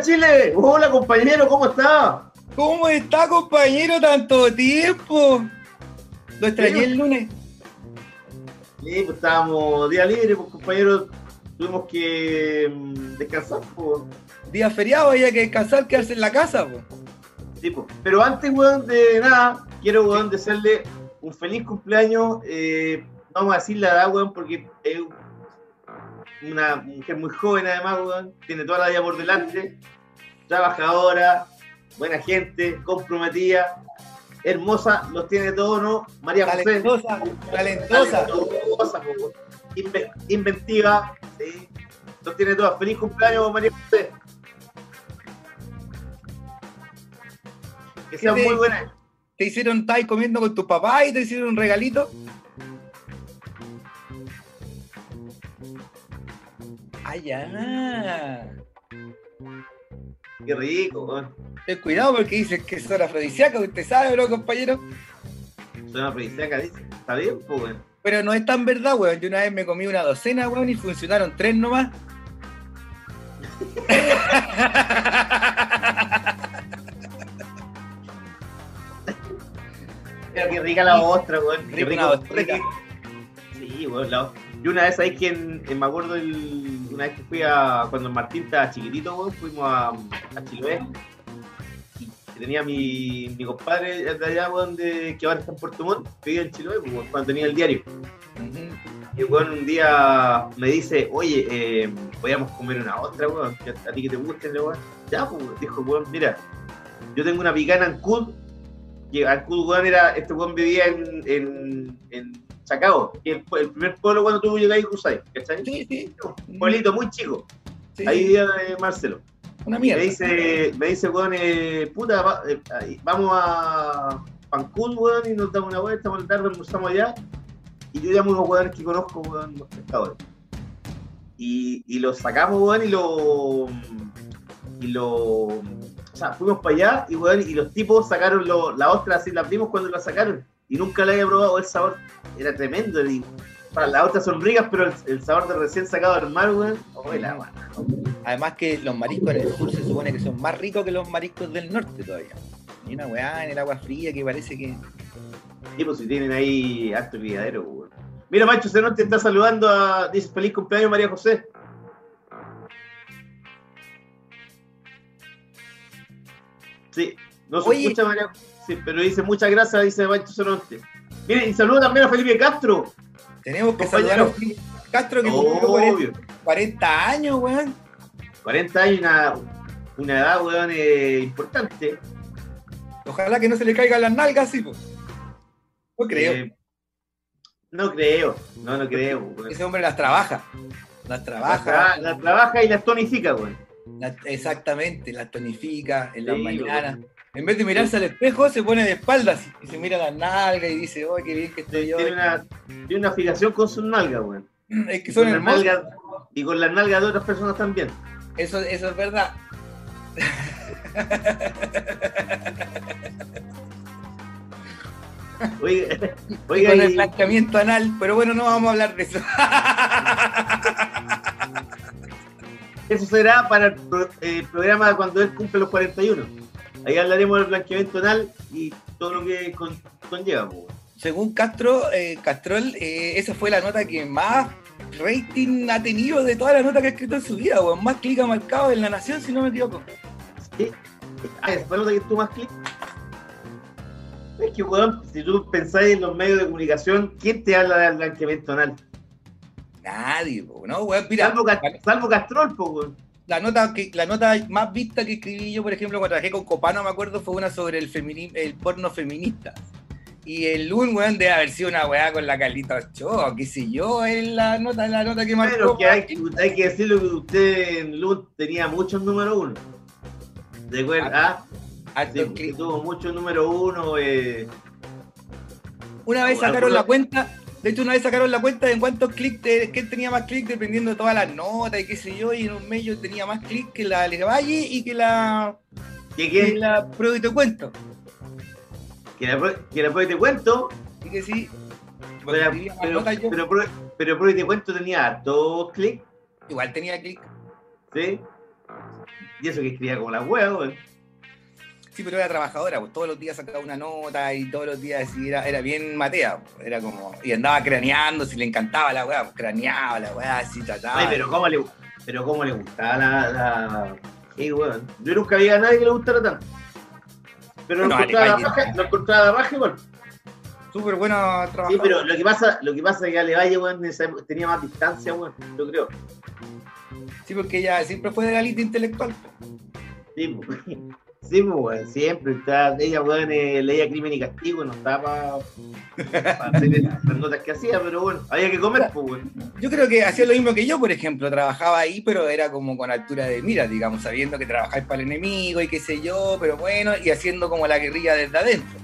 Hola Chile, hola compañero, ¿cómo está? ¿Cómo está, compañero? Tanto tiempo. Lo extrañé el lunes. Sí, pues estábamos día libre, pues compañero, tuvimos que mm, descansar, pues. Día feriado, había que descansar, quedarse en la casa, po. Sí, pues. Pero antes, weón, de nada, quiero, weón, desearle un feliz cumpleaños. eh, vamos a decir la edad, weón, porque es una mujer muy joven, además, weón. Tiene toda la vida por delante. Trabajadora, buena gente, comprometida, hermosa, los tiene todos, ¿no? María José. Talentosa, talentosa. Talentosa. Inve- inventiva, sí. Los tiene todas. Feliz cumpleaños, María José. Que sean ¿Qué te- muy buenas. Te hicieron, estar comiendo con tu papá y te hicieron un regalito. Ah, ya. Qué rico, weón. Ten cuidado porque dicen que son afrodisíacos, usted sabe, bro, compañero. Suena afrodisíaca, dice. Está bien, pues, weón. Pero no es tan verdad, weón. Yo una vez me comí una docena, weón, y funcionaron tres nomás. Pero qué rica la ostra, weón. Qué Rica una ostrita. Sí, weón. La... Yo una vez ahí que en- en- me acuerdo el- una vez que fui a cuando Martín estaba chiquitito, fuimos a, a Chiloé. Y tenía mi, mi compadre de allá, weón, de, que ahora está en Puerto Montt, que vivía en Chiloé, pues, cuando tenía el diario. Y weón un día me dice, oye, eh, podíamos comer una ostra, weón, a ti que te guste, weón. Ya, pues, dijo, weón, mira, yo tengo una picana en Cud, que Ancud, weón, era, este weón vivía en, en, en Que es el, el primer pueblo cuando tú llegas cruzáis, ¿cachai? Sí, sí. Un pueblito muy chico, sí. ahí vivía eh, Marcelo. Una Y mierda. me dice, me dice, weón, eh, puta, va- eh, vamos a Pancún, weón, y nos damos una vuelta por la tarde, almorzamos allá. Y yo llamo a unos weones que conozco, weón, los pescadores. Y, y los sacamos, weón, y lo. Y lo. O sea, fuimos para allá y, weón, y los tipos sacaron lo- la ostra, así la abrimos cuando la sacaron. Y nunca la había probado el sabor. Era tremendo. Y, para las otras son ricas, pero el, el sabor de recién sacado del mar, weón. Oh, la. Además que los mariscos en el sur se supone que son más ricos que los mariscos del norte todavía. Y una weá en el agua fría que parece que. Sí, pues si tienen ahí harto criadero, weón. Mira, Macho Zenón te está saludando a. Dice feliz cumpleaños María José. Sí, no se Oye. escucha María Sí, pero dice muchas gracias, dice Macho Zenonte. Mire, y saluda también a Felipe Castro. Tenemos que saludar a Felipe Castro que cumplió 40, Obvio. 40 años, weón. 40 años, una, una edad, weón, eh, importante. Ojalá que no se le caigan las nalgas, sí, pues. No creo. Eh, no creo, no, no creo. weón. Ese hombre las trabaja. Las La, trabaja. tra- la trabaja y la tonifica, weón. la- exactamente, las tonifica en las mañanas. En vez de mirarse al espejo, se pone de espaldas y se mira las nalgas y dice, oh, qué bien que estoy yo. Tiene una, tiene una fijación con sus nalgas, weón. Es que Y son con las hermosas. nalgas- y con las nalgas de otras personas también. Eso, eso es verdad. Oiga, Y con el y- blanqueamiento anal, pero bueno, no vamos a hablar de eso. eso será para el pro- eh, programa cuando él cumple los 41. Ahí hablaremos del blanqueamiento anal y todo lo que con- conlleva. Según Castro, eh, Castrol, eh, esa fue la nota que más rating ha tenido de todas las notas que ha escrito en su vida, weón. Más clic ha marcado en La Nación, si no me equivoco. Sí. Ah, esa fue la nota que tú más clic. Es que, weón, si tú pensáis en los medios de comunicación, ¿quién te habla del blanqueamiento anal? Nadie, po, ¿no? Weón, mira, Salvo, Ca- salvo Castrol, po, weón. La nota, que, la nota más vista que escribí yo, por ejemplo, cuando trabajé con Copano, me acuerdo, fue una sobre el, femini- el porno feminista. Y el Lun, weón, debe haber sido una weá con la Carlita Ochoa, qué sé yo, es la nota, la nota que marcó. Pero que hay, hay que decirlo que usted en Lund tenía muchos número uno. ¿De acuerdo? Ah, Harto sí, tuvo muchos número uno. Eh, Una vez sacaron la cuenta, de hecho una vez sacaron la cuenta de en cuántos clics, quién tenía más clics dependiendo de todas las notas y qué sé yo, y en un mes yo tenía más clics que la Valle y que la, ¿Qué que qué? la Pro y te cuento. Que la, que la pro y te cuento. Así que sí, Pero, pero, pero, pro- pero pro y te cuento tenía hartos clics, igual tenía clics. ¿sí? Y eso que escribía como la hueá, weón. Sí, pero era trabajadora, pues todos los días sacaba una nota y todos los días era, era bien matea, pues, era como, y andaba craneando, si le encantaba la weá, pues, craneaba la weá, así trataba. Ay, pero cómo le, pero cómo le gustaba la. la... Sí, weón. Yo nunca había a nadie que le gustara tanto. Pero Bueno, lo encontraba la raja, lo encontraba la raja igual. Súper bueno Sí, pero lo que pasa, lo que pasa es que Ale Valle, weón, tenía más distancia, weón, yo creo. Sí, porque ella siempre fue de la elite intelectual. Sí, pues, sí, pues, weón, siempre está, ella, weón, eh, leía Crimen y Castigo, no estaba para hacer las notas que hacía, pero bueno, había que comer, pues, weón. Yo creo que hacía lo mismo que yo, por ejemplo, trabajaba ahí, pero era como con altura de mira, digamos, sabiendo que trabajáis para el enemigo y qué sé yo, pero bueno, y haciendo como la guerrilla desde adentro.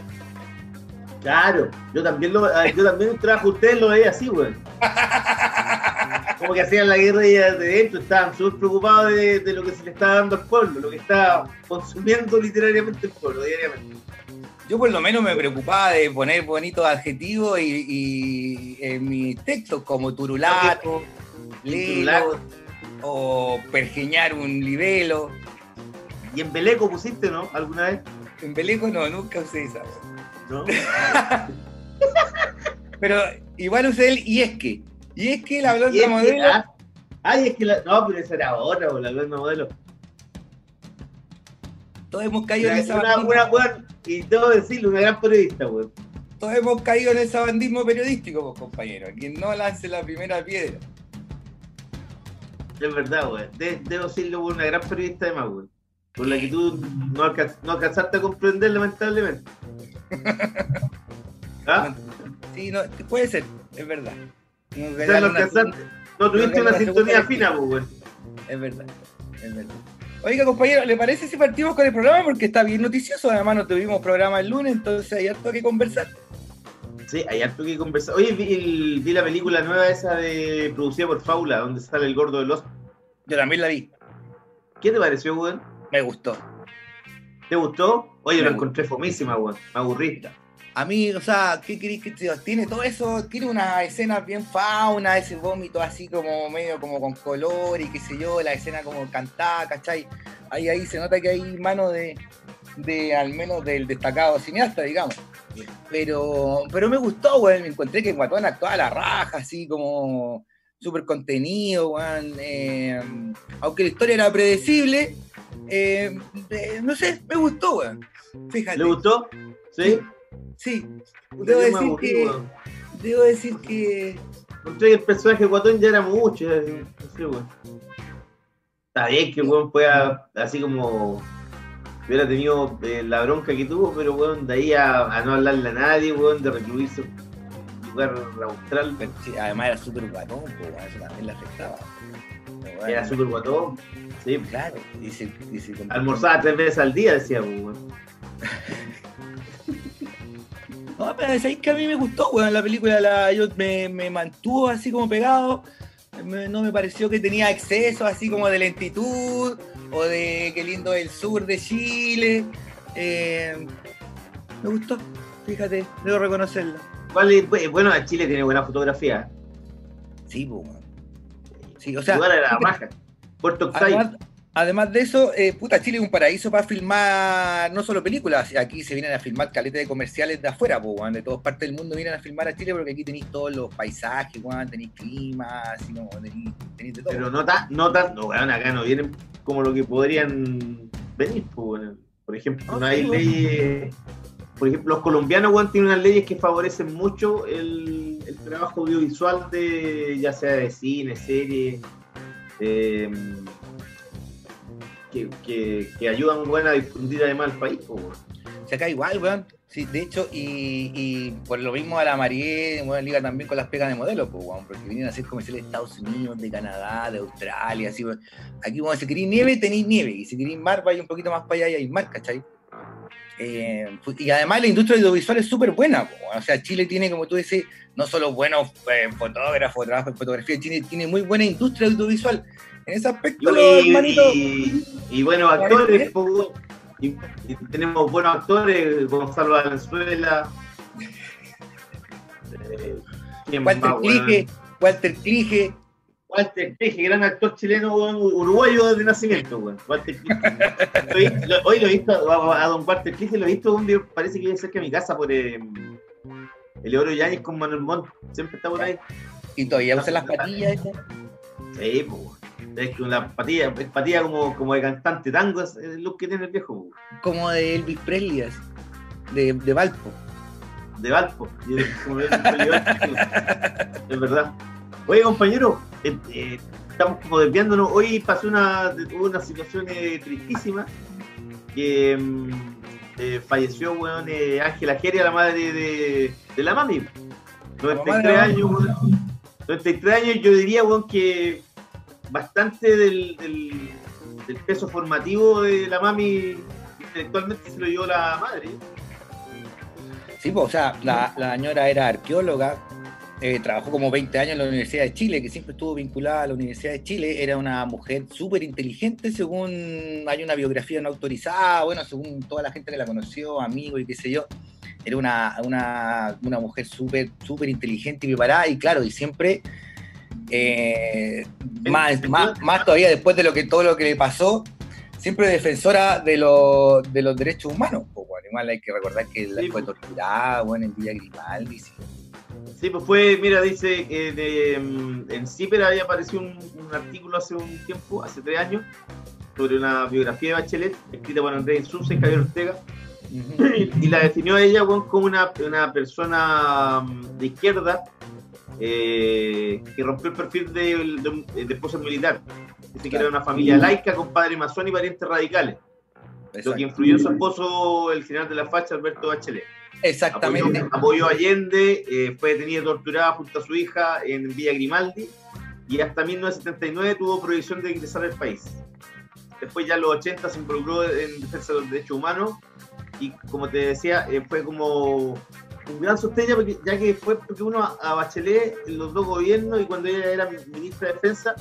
Claro, yo también lo, ah, yo también trabajo de ustedes lo veía así, weón. Como que hacían la guerra de dentro, estaban súper preocupados de, de lo que se le estaba dando al pueblo, lo que estaba consumiendo literariamente el pueblo diariamente. Yo por lo menos me preocupaba de poner bonitos adjetivos y, y en mis textos como turulato, lelo, o pergeñar un libelo. Y en Beleco pusiste, ¿no? ¿Alguna vez? En Beleco no, nunca usé esa. ¿No? Pero igual usé el y es que. Y es que la blonda es que- modelo. ay, es que la, no, pero esa era otra, la blonda modelo. Todos hemos caído en esa Una, una, y debo decirlo, una gran periodista, weón. Todos hemos caído en ese bandismo periodístico, pues, compañero. Quien no lance la primera piedra. Es verdad, weón. De- debo decirlo, una gran periodista además, weón. Por la que tú no, no alcanzaste a comprender, lamentablemente. ¿Ah? Sí, no, puede ser, es verdad. Nos O sea, no, tuviste una sintonía fina, pues. Es verdad, es verdad. Oiga, compañero, ¿le parece si partimos con el programa? Porque está bien noticioso. Además, no tuvimos programa el lunes, entonces hay harto que conversar. Sí, hay harto que conversar. Oye, vi, el- vi la película nueva esa de producida por Faula, donde sale el gordo de los. Yo también la vi, ¿Qué te pareció, weón? me gustó. ¿Te gustó? Oye, Me lo gustó. encontré fomísima, weón. Me aburrí. A mí, o sea, ¿qué queréis que te? Tiene todo eso, tiene unas escenas bien fauna, ese vómito así como medio como con color y qué sé yo, la escena como cantada, ¿cachai? Ahí, ahí se nota que hay mano de, de al menos del destacado cineasta, digamos. Pero, pero me gustó, weón, me encontré que Guatón actuaba a la raja, así como súper contenido, weón. eh, aunque la historia era predecible, eh, eh, no sé, me gustó, weón. Fíjate. ¿Le gustó? ¿Sí? Sí, Puta, Debo decir aburrí, que- weón. debo decir que Encontré que el personaje de Guatón ya era mucho. ya, No sé, weón. Está bien que el weón pueda, así como hubiera tenido eh, la bronca que tuvo, pero weón, de ahí a, a no hablarle a nadie, weón, de recluirse en un lugar austral, sí, además era súper guatón, pues, weón, eso también le afectaba. Bueno, era súper guatón. Sí, Claro, almorzaba tres veces al día, decía, weón. No, pero sabéis que a mí me gustó, weón, la película la, yo me, me mantuvo así como pegado. Me- no me pareció que tenía exceso así como de lentitud o de qué lindo el sur de Chile. Eh, me gustó, fíjate, debo reconocerlo. ¿Cuál es? Pues, Bueno, Chile tiene buena fotografía. Sí, pues, weón. Sí, o sea, lugar era la raja. Puerto Octay. Además, además de eso, eh, puta, Chile es un paraíso para filmar no solo películas, aquí se vienen a filmar caletas de comerciales de afuera, pues, weón, de todas partes del mundo vienen a filmar a Chile porque aquí tenéis todos los paisajes, tenéis clima, así no, tenéis, tenéis de todo. Pero no tan, no tan, no, weón, acá no vienen como lo que podrían venir. Por ejemplo, No, no hay sí, leyes. Por ejemplo, los colombianos, weón, tienen unas leyes que favorecen mucho el, el trabajo audiovisual de ya sea de cine, serie, eh, que, que, que ayudan bueno, a difundir además el país. po, weón. Se acá igual, weón. Sí, de hecho, y, y por lo mismo a la Marie, weón, liga también con las pegas de modelo, pues, weón, porque vienen a hacer comerciales de Estados Unidos, de Canadá, de Australia, así, weón. Aquí, weón, si queréis nieve, tenéis nieve, y si queréis mar, vais un poquito más para allá y hay mar, ¿cachai? Eh, y además la industria audiovisual es súper buena, po, o sea, Chile tiene, como tú dices, no solo buenos eh, fotógrafos, trabajo en fotografía, Chile tiene muy buena industria audiovisual. En ese aspecto, Y, y, y buenos actores, y, y tenemos buenos actores, Gonzalo Valenzuela. Eh, ¿quién más, Walter weón? Clige, Walter Clige, Walter Clige, gran actor chileno, uruguayo de nacimiento, weón. Walter Clige. Lo hoy lo he visto a, a don Walter Clige, lo he visto un día, parece que vive cerca de mi casa por eh, Eleodoro Yáñez con Manuel Montt. Siempre está por ahí. y todavía usan las patillas. esas. Sí, pues. Es que la patilla, patilla como, como de cantante tango, es el look que tiene el viejo, po, como de Elvis Presley, así, de, de Valpo. de Valpo. Es como verdad. Oye, compañero, eh, eh, estamos como desviándonos. Hoy pasó una, una situación eh, tristísima que mm, falleció, weón, Ángela Geria, la madre de, de la mami. mamá de 93 la mami. años, weón. 93 años, yo diría, weón, que bastante del, peso formativo de la mami intelectualmente se lo dio la madre. Sí, pues, o sea, la, la señora era arqueóloga, eh, trabajó como 20 años en la Universidad de Chile, que siempre estuvo vinculada a la Universidad de Chile, era una mujer súper inteligente, según hay una biografía no autorizada, bueno, según toda la gente que la conoció, amigos y qué sé yo, era una, una, una mujer súper, súper inteligente y preparada, y claro, y siempre, eh, más, más, más todavía después de lo que todo lo que le pasó, siempre defensora de, lo- de los derechos humanos. Pues, bueno, igual hay que recordar que la Sí, fue torturada bueno, en Villa Grimaldi. sí. Sí, pues fue, mira, dice que de, mm, en CIPER había aparecido un, un artículo hace un tiempo, hace tres años, sobre una biografía de Bachelet, escrita por Andrés Insulza y Javier Ortega, y la definió a ella como una, una persona mm, de izquierda eh, que rompió el perfil de, de, un- de esposa militar. Dice que era una familia laica con padre masón y parientes radicales, lo que Exacto. influyó en su esposo, el general de la facha, Alberto Bachelet. Exactamente. Apoyó, apoyó a Allende, eh, fue detenida y torturada junto a su hija en Villa Grimaldi y hasta 1979 tuvo prohibición de ingresar al país. Después ya en los 80 se involucró en defensa de los derechos humanos y como te decía, eh, fue como gran sostén ya, porque- ya que fue porque uno a a Bachelet en los dos gobiernos y cuando ella era ministra de defensa,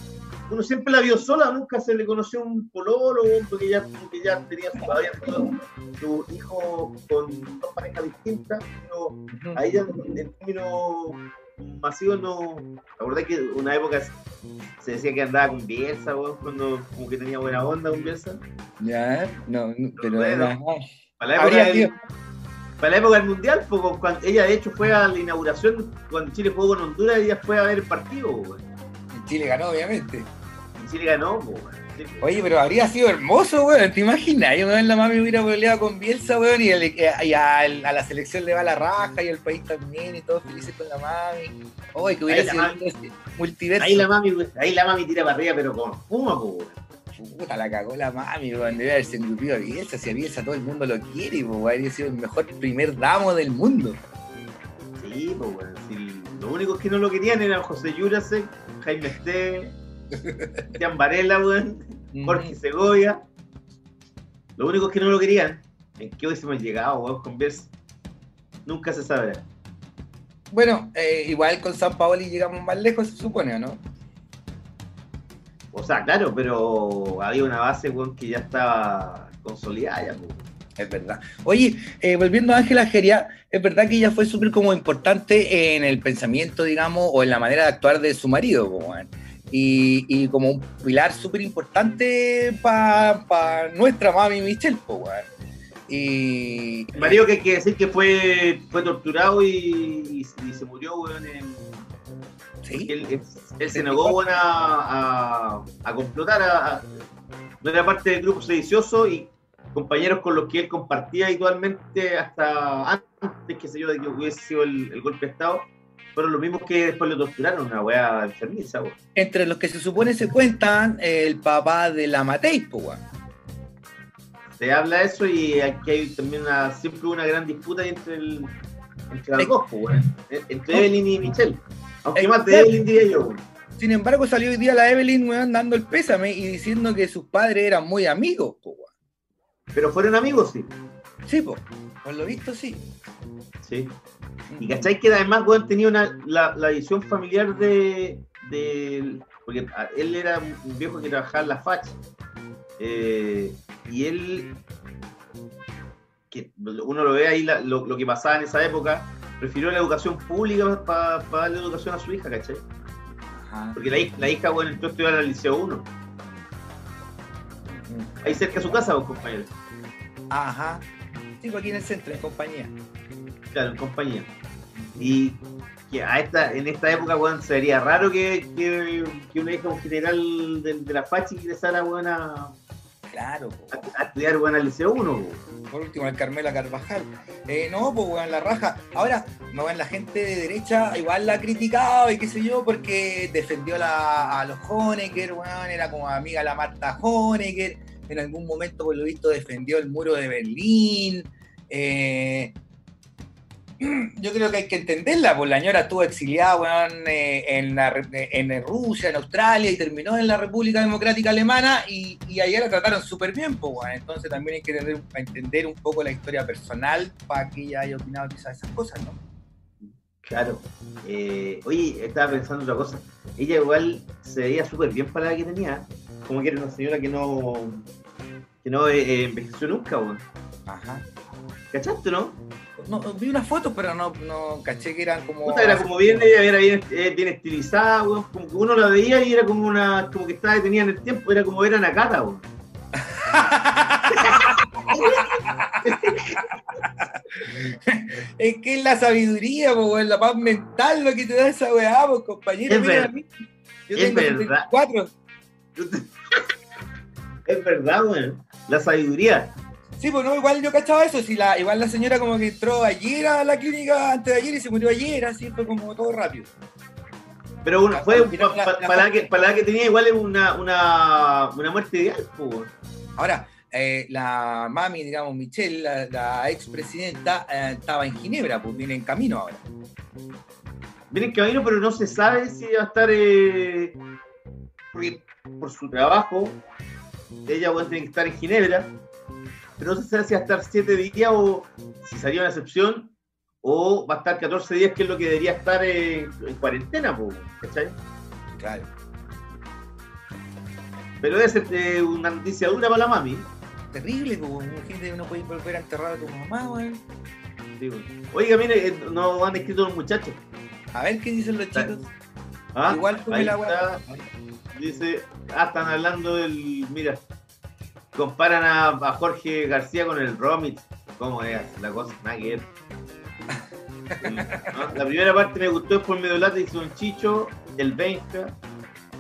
uno siempre la vio sola, nunca se le conoció un pololo, porque ya, porque ya tenía su, tenido su hijo con dos parejas distintas, pero a ella en, términos masivos no. La verdad es que una época se decía que andaba con Bielsa, cuando como que tenía buena onda con Bielsa. Ya, no, no, pero Bueno. Para la época, Habría del, sido. Para la época del mundial, pues, cuando, ella de hecho fue a la inauguración cuando Chile jugó con Honduras, ella fue a ver el partido, weón. Chile ganó, obviamente. Y Chile ganó. Sí, pues. Oye, pero habría sido hermoso, weón. ¿Te imaginas? Yo, weón, la mami hubiera peleado con Bielsa, weón, y, el- y a, a la selección le va la raja y al país también, y todos felices con la mami. Oye, que hubiera Ahí la sido mami- multiverso. Ahí la mami, ahí la mami tira para arriba, pero con fuma, weón. Puta, la cagó la mami, weón. Debe haberse engrupido a Bielsa. Si a Bielsa todo el mundo lo quiere, pues, weón. Habría sido el mejor primer damo del mundo. Sí, pues, weón. Sí, los únicos que no lo querían eran José Yurasek, Jaime Este, Cristian Varela, weón, Jorge Segovia. Los únicos que no lo querían. ¿En qué hubiésemos llegado, weón, con Bielsa? Nunca se sabrá. Bueno, eh, igual con San Paoli llegamos más lejos, se supone, ¿o no? O sea, claro, pero había una base, que ya estaba consolidada ya, pues. Es verdad. Oye, eh, volviendo a Ángela Geria, es verdad que ella fue súper como importante en el pensamiento, digamos, o en la manera de actuar de su marido, y, y como un pilar súper importante para nuestra mami Michelle, weón. Y El marido que hay que decir que fue, fue torturado y, y- y se murió, weón, en, sí, él, él- él se negó a, a, a complotar, a, no era parte del grupo sedicioso y compañeros con los que él compartía habitualmente hasta antes, qué sé yo, de que hubiese sido el, el golpe de Estado, fueron los mismos que después lo torturaron, una weá enfermiza. Entre los que se supone se cuentan el papá de la Matei. Se habla de eso y aquí hay también una, siempre una gran disputa entre, el, entre las dos, weón. Entre Evelyn y Michelle. Aunque más de Evelyn diría yo. Sin embargo, salió hoy día la Evelyn, weón, dando el pésame y diciendo que sus padres eran muy amigos, po, weón. Pero fueron amigos, sí. Sí, po. Por lo visto, sí. Sí. Y cachai que además, weón, tenía una, la, la visión familiar de, de- Porque a- él era un viejo que trabajaba en la FACH. eh, y él. Que uno lo ve ahí la- lo, lo que pasaba en esa época. Prefirió la educación pública para darle educación a su hija, ¿cachai? Ajá. Porque la, la hija, bueno, entró a estudiar al Liceo 1. Ahí cerca de su casa, vos, compañero. Ajá. Sí, pues aquí en el centro, en compañía. Claro, en compañía. Y que a esta, en esta época, weón, sería raro que, que, que una hija un general de, de la FACH ingresara, a, Claro, a- a estudiar, weón, al Liceo 1, weón. Por último, el Carmela Carvajal. Eh, no, pues weón, la raja. Ahora, no la gente de derecha igual la ha criticado y qué sé yo, porque defendió la- a los Honecker, weón, era como amiga la Marta Honecker. En algún momento, por lo visto, defendió el muro de Berlín. Eh, yo creo que hay que entenderla, pues la señora estuvo exiliada, eh, en, la en Rusia, en Australia, y terminó en la República Democrática Alemana, y, y allá la trataron súper bien, pues. Entonces también hay que entender, entender un poco la historia personal para que ella haya opinado quizás esas cosas, ¿no? Claro. Eh, oye, estaba pensando otra cosa. Ella igual se veía súper bien para la que tenía. Como que era una señora que no, que no eh, eh, envejeció nunca, weón. Ajá. ¿Cachaste, no? No, vi unas fotos, pero no, no caché que eran como... Puta, era como bien, era bien, eh, bien estilizada, weón. Como que uno la veía y era como una, como que estaba detenida en el tiempo, era como ver a Nakata, weón. Es que es la sabiduría, weón, la paz mental lo que te da esa weá, pues, compañero. Es mí. Yo Es tengo verdad. 74. Es verdad, weón. La sabiduría. Sí, pues no, igual yo cachaba eso, si la, igual la señora como que entró ayer a la clínica antes de ayer y se murió ayer, así fue como todo rápido. Pero bueno, fue Al final pa- la- pa- la- para, la que, para la que tenía igual es una, una, una muerte ideal, weón. Ahora, eh, la mami, digamos, Michelle, la, la expresidenta, eh, estaba en Ginebra, pues viene en camino ahora. Viene en camino, pero no se sabe si va a estar. eh, por su trabajo, ella va a tener que estar en Ginebra, pero no se sabe si va a estar 7 días o si salió una excepción, o va a estar 14 días, que es lo que debería estar eh, en cuarentena, po, ¿cachai? Claro. Pero debe ser eh, una noticia dura para la mami. Terrible, pues, gente no puede volver a enterrar a tu mamá, weón. Oiga, mire, eh, nos han escrito los muchachos. A ver qué dicen los chicos. ¿ah? Igual Ahí la está. Dice, ah, están hablando del. Mira, comparan a, a Jorge García con el Romit. ¿Cómo es la cosa? Nada que. La primera parte me gustó, después medio lata dice un Chicho, el Benja.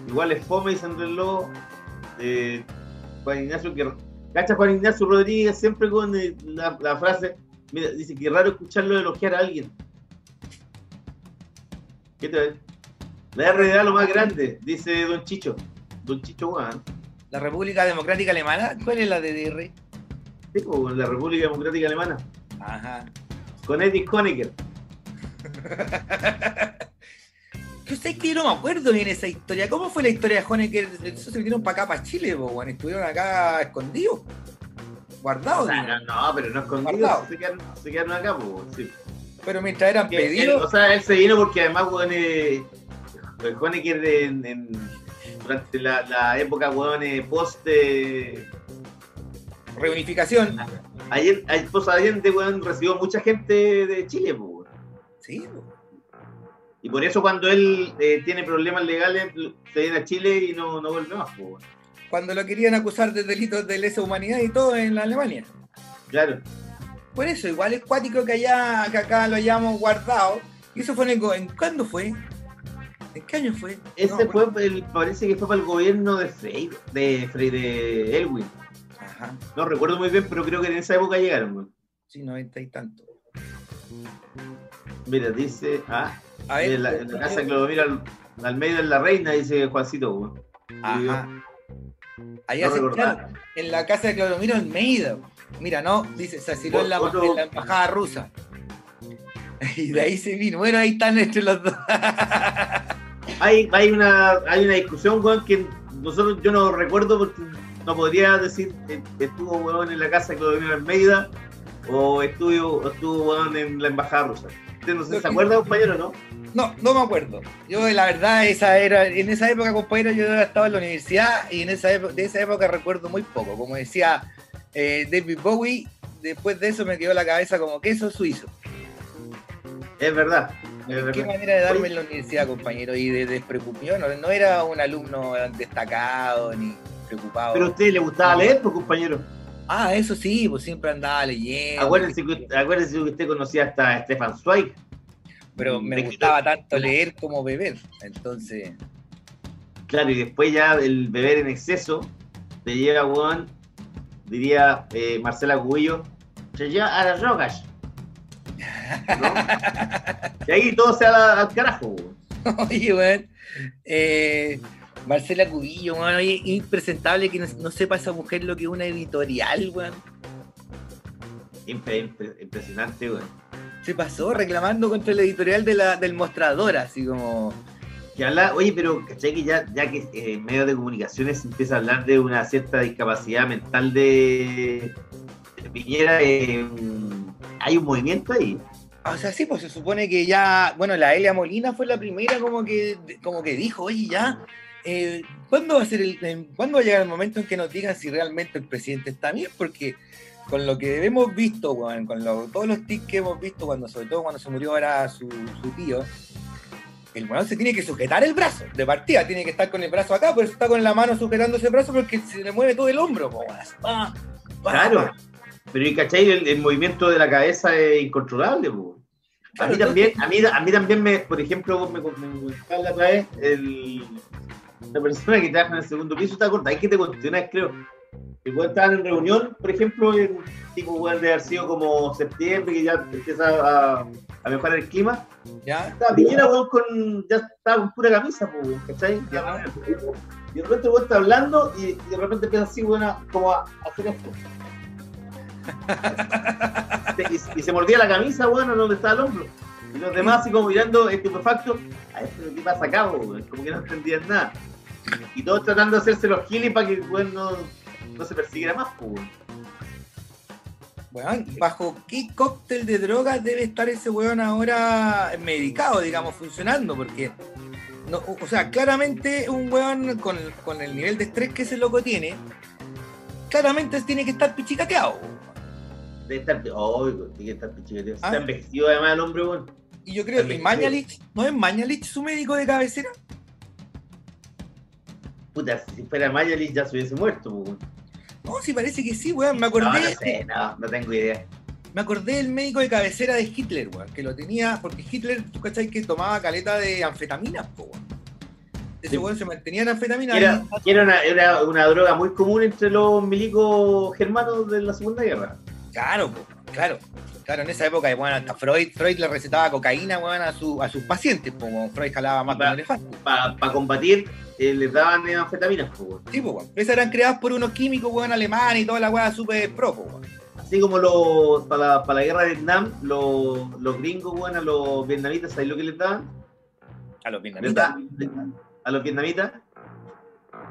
Igual es Fome, dice Andrés Lobo. Eh, Juan Ignacio que. Cacha Juan Ignacio Rodríguez siempre con eh, la, la frase. Mira, dice que raro escucharlo elogiar a alguien. ¿Qué te ves? La RDA lo más grande, dice Don Chicho. Don Chicho Juan. La República Democrática Alemana, ¿cuál es la DDR? Sí, po, la República Democrática Alemana. Ajá. Con Eddie Honecker. Yo sé que yo no me acuerdo bien esa historia. ¿Cómo fue la historia de Honecker? Eso se vinieron para acá, para Chile, po, weón. Estuvieron acá escondidos. Guardados. O sea, digo. no, no, pero no escondidos, se quedaron, se quedaron acá, pues, sí. Pero mientras eran Que él- pedidos. o sea, él se vino porque además, weón, eh, Honecker en, en- durante la, la época, weón, eh, post eh, Reunificación. ayer, ayer, post Allende, weón, recibió mucha gente de Chile, weón. Sí, po. Y por eso cuando él eh, tiene problemas legales, se viene a Chile y no, no vuelve más, weón. cuando lo querían acusar de delitos de lesa humanidad y todo en la Alemania. Claro. Por eso, igual es cuático que allá, que acá lo hayamos guardado. ¿Y eso fue en, el- en cuándo fue? ¿En qué año fue? Ese No, fue, el, parece que fue para el gobierno de Frey, de Frey, de Elwin. Ajá, No recuerdo muy bien, pero creo que en esa época llegaron, weón. sí, noventa y tanto. Mira, dice. Ah, A ver, en la, en la casa de Clodomiro al, al medio de la reina, dice Juancito. weón. Ajá. Ahí No claro, en la casa de Clodomiro Almeida. Mira, no, dice, se asiló en la, en la embajada rusa. Y de ahí se vino. Bueno, ahí están entre los dos. Hay, hay, una, hay una discusión, weón, que nosotros yo no recuerdo porque no podría decir eh, estuvo weón en la casa de Clodomiro Almeida o estuvo, estuvo weón en la embajada rusa. ¿Usted no se acuerda, compañero, no? No, no me acuerdo. Yo, la verdad, esa era, en esa época, compañero, yo estaba en la universidad y en esa época, de esa época recuerdo muy poco. Como decía eh, David Bowie, después de eso me quedó la cabeza como queso suizo. Es verdad. Es Qué verdad. manera de darme en la universidad, compañero, y de despreocupación. No, no era un alumno destacado ni preocupado. Pero a usted le gustaba leer, pues, compañero. Ah, eso sí, pues siempre andaba leyendo. Acuérdense que, usted- acuérdense que usted conocía hasta a Stefan Zweig. Pero me gustaba tanto leer como beber. Entonces, Claro, y después ya el beber en exceso te lleva, weón, diría eh, Marcela Cubillo, se lleva a las drogas. ¿No? Y ahí todo se va al carajo, oye, weón. eh, Marcela Cubillo, weón, oye, impresentable que no, no sepa esa mujer lo que es una editorial, weón. Impre- impre- impresionante, weón. Se pasó reclamando contra la editorial de la, del mostrador, así como. Que habla, oye, pero ¿cachai que ya, ya que eh, en medios de comunicaciones se empieza a hablar de una cierta discapacidad mental de, de Piñera, eh, hay un movimiento ahí. O sea, sí, pues se supone que ya, bueno, la Elia Molina fue la primera como que, como que dijo, oye, ya, eh, ¿cuándo va a ser el, cuándo va a llegar el momento en que nos digan si realmente el presidente está bien? Porque con lo que hemos visto, weón, con lo- todos los tics que hemos visto, cuando, sobre todo cuando se murió ahora su, su tío, el weón se tiene que sujetar el brazo, de partida, tiene que estar con el brazo acá, pero está con la mano sujetando ese brazo porque se le mueve todo el hombro, po, pa, pa, Claro. pa. Pero y cachai, el, el movimiento de la cabeza es incontrolable, po. A mí también, a mí, a mí también me, por ejemplo, vos me, me la otra vez, el, la persona que trabaja en el segundo piso, ¿te acordás? Es que te conté una vez, creo. Cuando estaban en reunión, por ejemplo, en tipo, weón, de haber sido como septiembre, que ya empieza a, a mejorar el clima. ¿Ya? Estaba Piñera, weón, con, ya estaba con pura camisa, weón, ¿cachai? Ya. Y de repente, weón, está hablando y, y de repente empieza así, weón, como a, a hacer esto. y, se mordía la camisa, a donde estaba el hombro. Y los demás, así como mirando estupefactos, a esto ¿qué pasa acá? Como que no entendían nada. Y todos tratando de hacerse los giles para que el no, no se persiguiera más, weón. Weón, ¿bajo qué cóctel de drogas debe estar ese weón ahora medicado, digamos, funcionando? Porque, no, o o sea, claramente un weón con, con el nivel de estrés que ese loco tiene, claramente tiene que estar pichicateado. Debe estar, oh, tiene que estar pichiqueteo. Ah. Está envejecido además el hombre, weón. Y yo creo que. Mañalich, ¿no es Mañalich su médico de cabecera? Puta, si fuera Mayalich ya se hubiese muerto, weón. No, sí parece que sí, weón. Me No, no acordé, sé, no, no tengo idea. me acordé del médico de cabecera de Hitler, weón, que lo tenía, porque Hitler, tú cachai que tomaba caleta de anfetaminas, po, weón. Ese weón se mantenía en anfetaminas. Era, y- que era, una, era una droga muy común entre los milicos germanos de la Segunda Guerra. Claro, claro. Claro, en esa época, bueno, hasta Freud, Freud le recetaba cocaína, a, su, a sus pacientes, weón. Freud jalaba más elefante. Para combatir, eh, les daban anfetaminas, weón. Sí, weón. Esas eran creadas por unos químicos, weón, alemanes y toda la weá súper pro. Así como los, para, la, para la guerra de Vietnam, los, los gringos, weón, a los vietnamitas, ¿sabes lo que les daban? A los vietnamitas. daban- a los vietnamitas,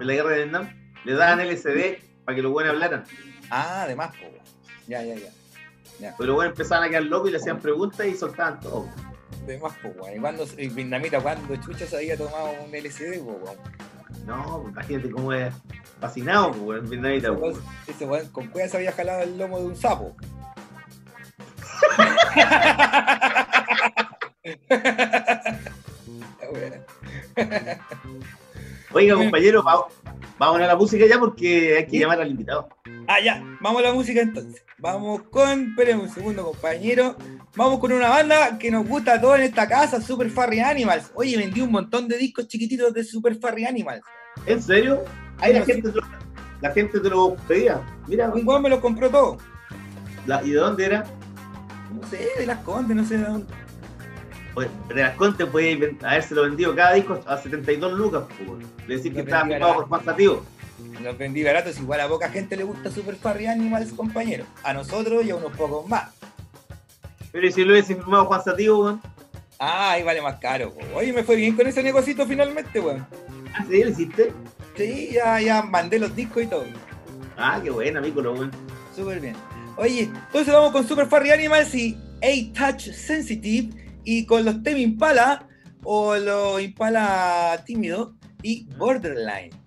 en la guerra de Vietnam, les daban LSD para que los buenos hablaran. Ah, además, po, weón. Ya, ya, ya. Pero los buenos empezaban a quedar locos y le hacían preguntas y soltaban todo. Además, po, weón. ¿Y cuando, el vietnamita, cuando chucha se había tomado un LCD, po, weón? No, pues, imagínate cómo es fascinado, pues, weón, vietnamita, Ese weón. weón, ese weón con cueva se había jalado el lomo de un sapo. Oiga, compañero, vamos a la música ya porque hay que llamar al invitado. Ah, ya, vamos a la música entonces. Vamos con, espérenme un segundo, compañero. Vamos con una banda que nos gusta a todos en esta casa, Super Furry Animals. Oye, vendí un montón de discos chiquititos de Super Furry Animals. ¿En serio? Ahí la gente, te lo, la gente te lo pedía. Mira, Un weón me lo compró todo. la- ¿y de dónde era? no sé, de las condes, no sé de dónde. De las Contes puede haberse lo vendido cada disco a 72 lucas, pues. Le decir que estaba firmado por Juan Sativo. Los vendí baratos, igual a poca gente le gusta Super Furry Animals, compañero. A nosotros y a unos pocos más. Pero ¿y si lo hubiese firmado Juan Sativo, weón. Ah, ahí vale más caro. po. Oye, me fue bien con ese negocito finalmente, weón. Ah, sí, lo hiciste. Sí, ya, ya mandé los discos y todo. Ah, qué buena, Piccolo, weón. Súper bien. Oye, entonces vamos con Super Furry Animals y A-Touch Sensitive y con los Temi Impala o los Impala Tímido y Borderline.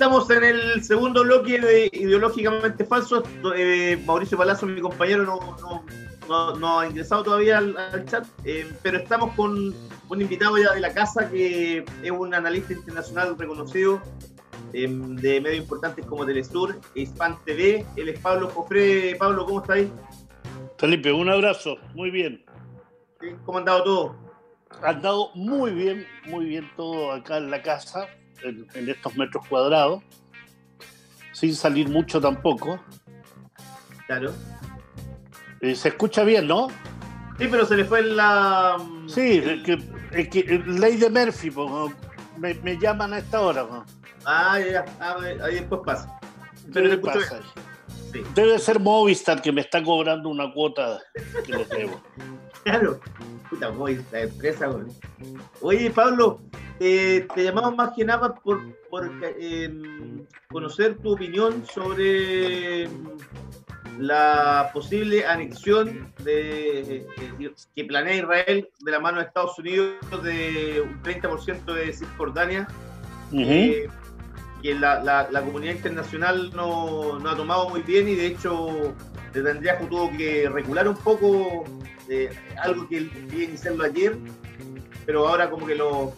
Estamos en el segundo bloque de Ideológicamente Falso. Eh, Mauricio Palazzo, mi compañero, no, ha ingresado todavía al, chat, eh, pero estamos con un invitado ya de la casa que es un analista internacional reconocido eh, de medios importantes como Telesur, Hispan TV. Él es Pablo Jofre. Pablo, ¿cómo estáis? Felipe, un abrazo. Muy bien. ¿Cómo ha andado todo? Ha andado muy bien, muy bien todo acá en la casa en, estos metros cuadrados, sin salir mucho tampoco. Claro. Eh, se escucha bien, ¿no? Sí, pero se le fue la. Mm, sí, es que, es que ley de Murphy, me, me, llaman a esta hora. Ah, ya, ah, ahí después pasa. Pero pasa. Debe ser Movistar que me está cobrando una cuota que les debo. Claro, puta Movistar, empresa, Oye, Pablo, eh, te llamamos más que nada por, em, conocer tu opinión sobre la posible anexión de, eh, que planea Israel de la mano de Estados Unidos de un 30% de Cisjordania, eh, que la, comunidad internacional no, ha tomado muy bien y de hecho Netanyahu tuvo que recular un poco algo que quería iniciarlo ayer, pero ahora como que lo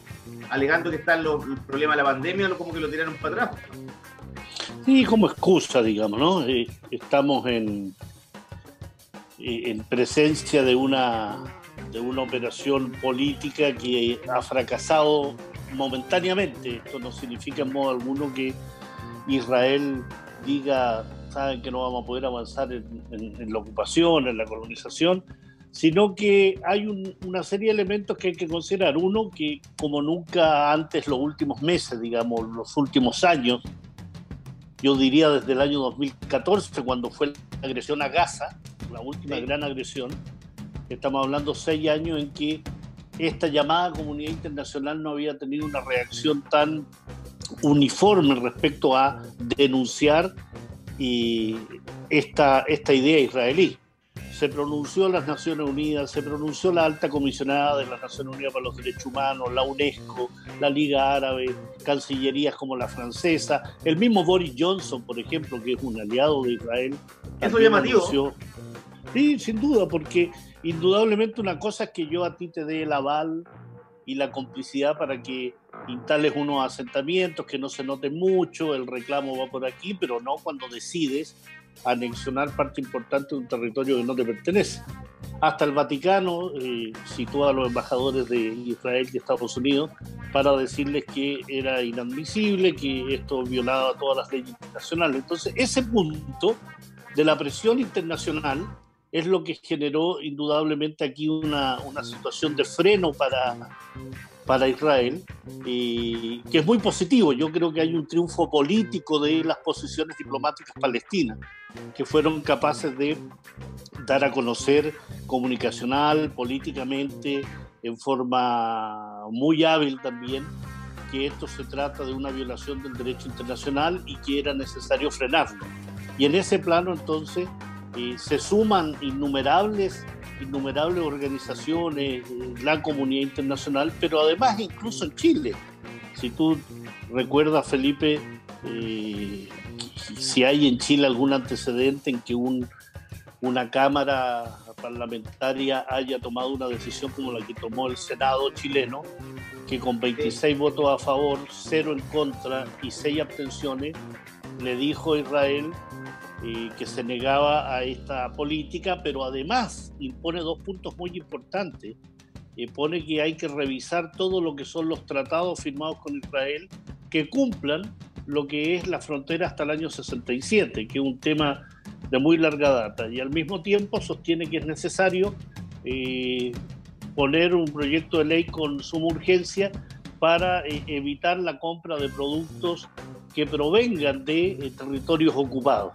alegando que están los, problemas de la pandemia, como que lo tiraron para atrás. Sí, como excusa, digamos, ¿no? Eh, estamos en, eh, en presencia de una, de una operación política que ha fracasado momentáneamente. Esto no significa en modo alguno que Israel diga, saben que no vamos a poder avanzar en la ocupación, en la colonización, sino que hay una serie de elementos que hay que considerar. Uno, que como nunca antes, los últimos meses, digamos, los últimos años, yo diría desde el año 2014, cuando fue la agresión a Gaza, la última gran agresión, estamos hablando seis años en que esta llamada comunidad internacional no había tenido una reacción tan uniforme respecto a denunciar y esta, esta idea israelí se pronunció las Naciones Unidas, se pronunció la alta comisionada de las Naciones Unidas para los Derechos Humanos, la UNESCO, la Liga Árabe, cancillerías como la francesa, el mismo Boris Johnson, por ejemplo, que es un aliado de Israel. Eso llamativo. Sí, sin duda, porque indudablemente una cosa es que yo a ti te dé el aval y la complicidad para que instales unos asentamientos, que no se note mucho, el reclamo va por aquí, pero no cuando decides anexionar parte importante de un territorio que no te pertenece. Hasta el Vaticano eh, sitúa a los embajadores de Israel y Estados Unidos para decirles que era inadmisible, que esto violaba todas las leyes internacionales. Entonces, ese punto de la presión internacional es lo que generó indudablemente aquí una, una situación de freno para, para Israel, y que es muy positivo. Yo creo que hay un triunfo político de las posiciones diplomáticas palestinas, que fueron capaces de dar a conocer comunicacional, políticamente, en forma muy hábil también, que esto se trata de una violación del derecho internacional y que era necesario frenarlo. Y en ese plano entonces eh, se suman innumerables innumerables organizaciones, la comunidad internacional, pero además incluso en Chile. Si tú recuerdas, Felipe, eh, si hay en Chile algún antecedente en que un, una Cámara parlamentaria haya tomado una decisión como la que tomó el Senado chileno, que con 26 votos a favor, 0 en contra y 6 abstenciones, le dijo a Israel que se negaba a esta política, pero además impone dos puntos muy importantes. Eh, pone que hay que revisar todo lo que son los tratados firmados con Israel que cumplan lo que es la frontera hasta el año 67, que es un tema de muy larga data, y al mismo tiempo sostiene que es necesario eh, poner un proyecto de ley con suma urgencia para eh, evitar la compra de productos que provengan de territorios ocupados.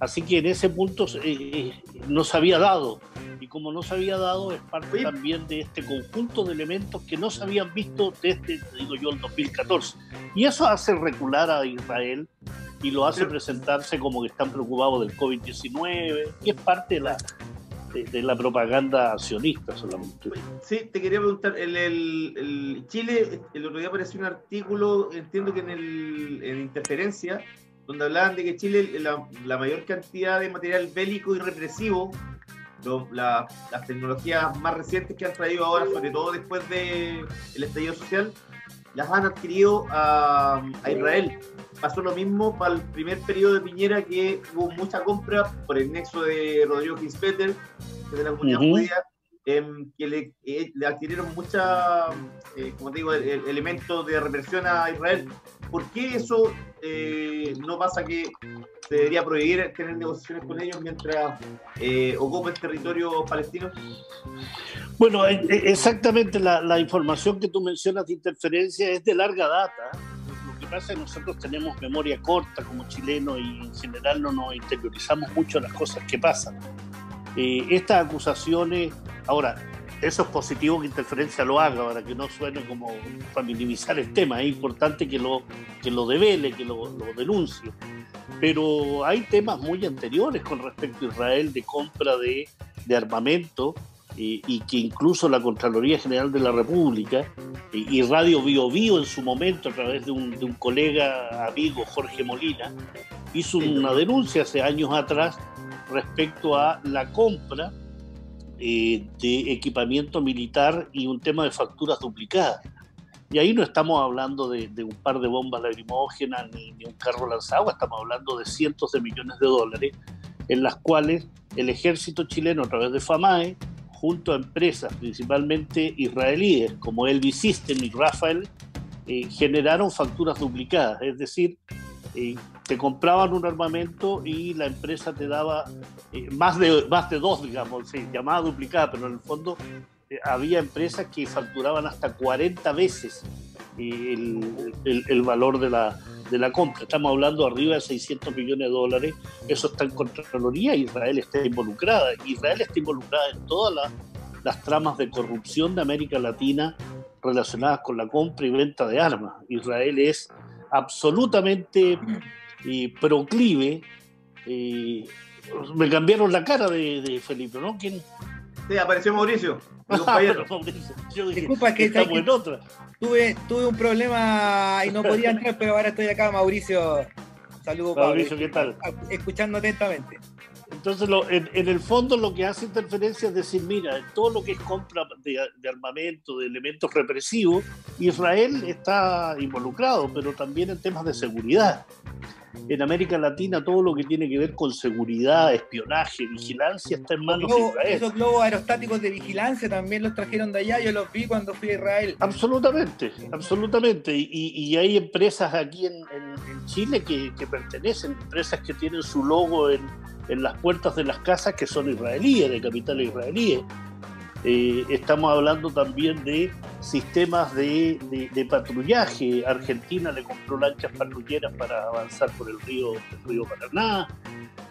Así que en ese punto eh, eh, no se había dado. Y como no se había dado, es parte también de este conjunto de elementos que no se habían visto desde, digo yo, el 2014. Y eso hace recular a Israel y lo hace presentarse como que están preocupados del COVID-19, y es parte de la, de, la propaganda sionista solamente. Sí, te quería preguntar, el, el, Chile, el otro día apareció un artículo, entiendo que en, el, en Interferencia, donde hablaban de que Chile, la, la mayor cantidad de material bélico y represivo, las tecnologías más recientes que han traído ahora, sobre todo después del el estallido social, las han adquirido a, a Israel. Pasó lo mismo para el primer periodo de Piñera, que hubo mucha compra por el nexo de Rodrigo Kinspeter, de la comunidad judía, em, que le, eh, le, adquirieron mucha, eh, como te digo, elementos de represión a Israel. ¿Por qué eso eh, no pasa que se debería prohibir tener negociaciones con ellos mientras ocupen territorio palestino? Bueno, exactamente la, la información que tú mencionas de interferencia es de larga data pasa nosotros tenemos memoria corta como chilenos y en general no nos interiorizamos mucho las cosas que pasan. Eh, estas acusaciones, ahora, eso es positivo que Interferencia lo haga para que no suene como para minimizar el tema. Es importante que lo, que lo devele, que lo, lo denuncie. Pero hay temas muy anteriores con respecto a Israel de compra de, de armamento y que incluso la Contraloría General de la República y Radio Bio Bio en su momento, a través de un, de un colega amigo, Jorge Molina, hizo una denuncia hace años atrás respecto a la compra eh, de equipamiento militar y un tema de facturas duplicadas. Y ahí no estamos hablando de, un par de bombas lacrimógenas ni, ni un carro lanzado, estamos hablando de cientos de millones de dólares en las cuales el ejército chileno a través de FAMAE junto a empresas principalmente israelíes como Elvis System y Rafael, eh, generaron facturas duplicadas, es decir, eh, te compraban un armamento y la empresa te daba eh, más, de, más de dos, digamos, sí, llamada duplicada, pero en el fondo había empresas que facturaban hasta 40 veces el, el, valor de la, de la compra. Estamos hablando arriba de 600 millones de dólares. Eso está en Contraloría. Israel está involucrada. Israel está involucrada en todas las, tramas de corrupción de América Latina relacionadas con la compra y venta de armas. Israel es absolutamente eh, proclive. Eh, me cambiaron la cara de, Felipe, ¿no? ¿Quién? Sí, apareció Mauricio. Ah, Mauricio. Yo dije, Disculpa, que estamos en otra tuve, tuve un problema y no podía entrar, pero ahora estoy acá, Mauricio. Saludos, Mauricio, ¿qué tal? Escuchando atentamente. Entonces, en, el fondo lo que hace interferencia es decir, mira, todo lo que es compra de, armamento, de elementos represivos, Israel está involucrado, pero también en temas de seguridad en América Latina todo lo que tiene que ver con seguridad, espionaje, vigilancia está en manos de Israel. Esos globos aerostáticos de vigilancia también los trajeron de allá, yo los vi cuando fui a Israel. Absolutamente, absolutamente. Y, hay empresas aquí en, Chile que, pertenecen, empresas que tienen su logo en, en las puertas de las casas que son israelíes, de capital israelíes. Eh, estamos hablando también de sistemas de, patrullaje. Argentina le compró lanchas patrulleras para avanzar por el río, el río Paraná.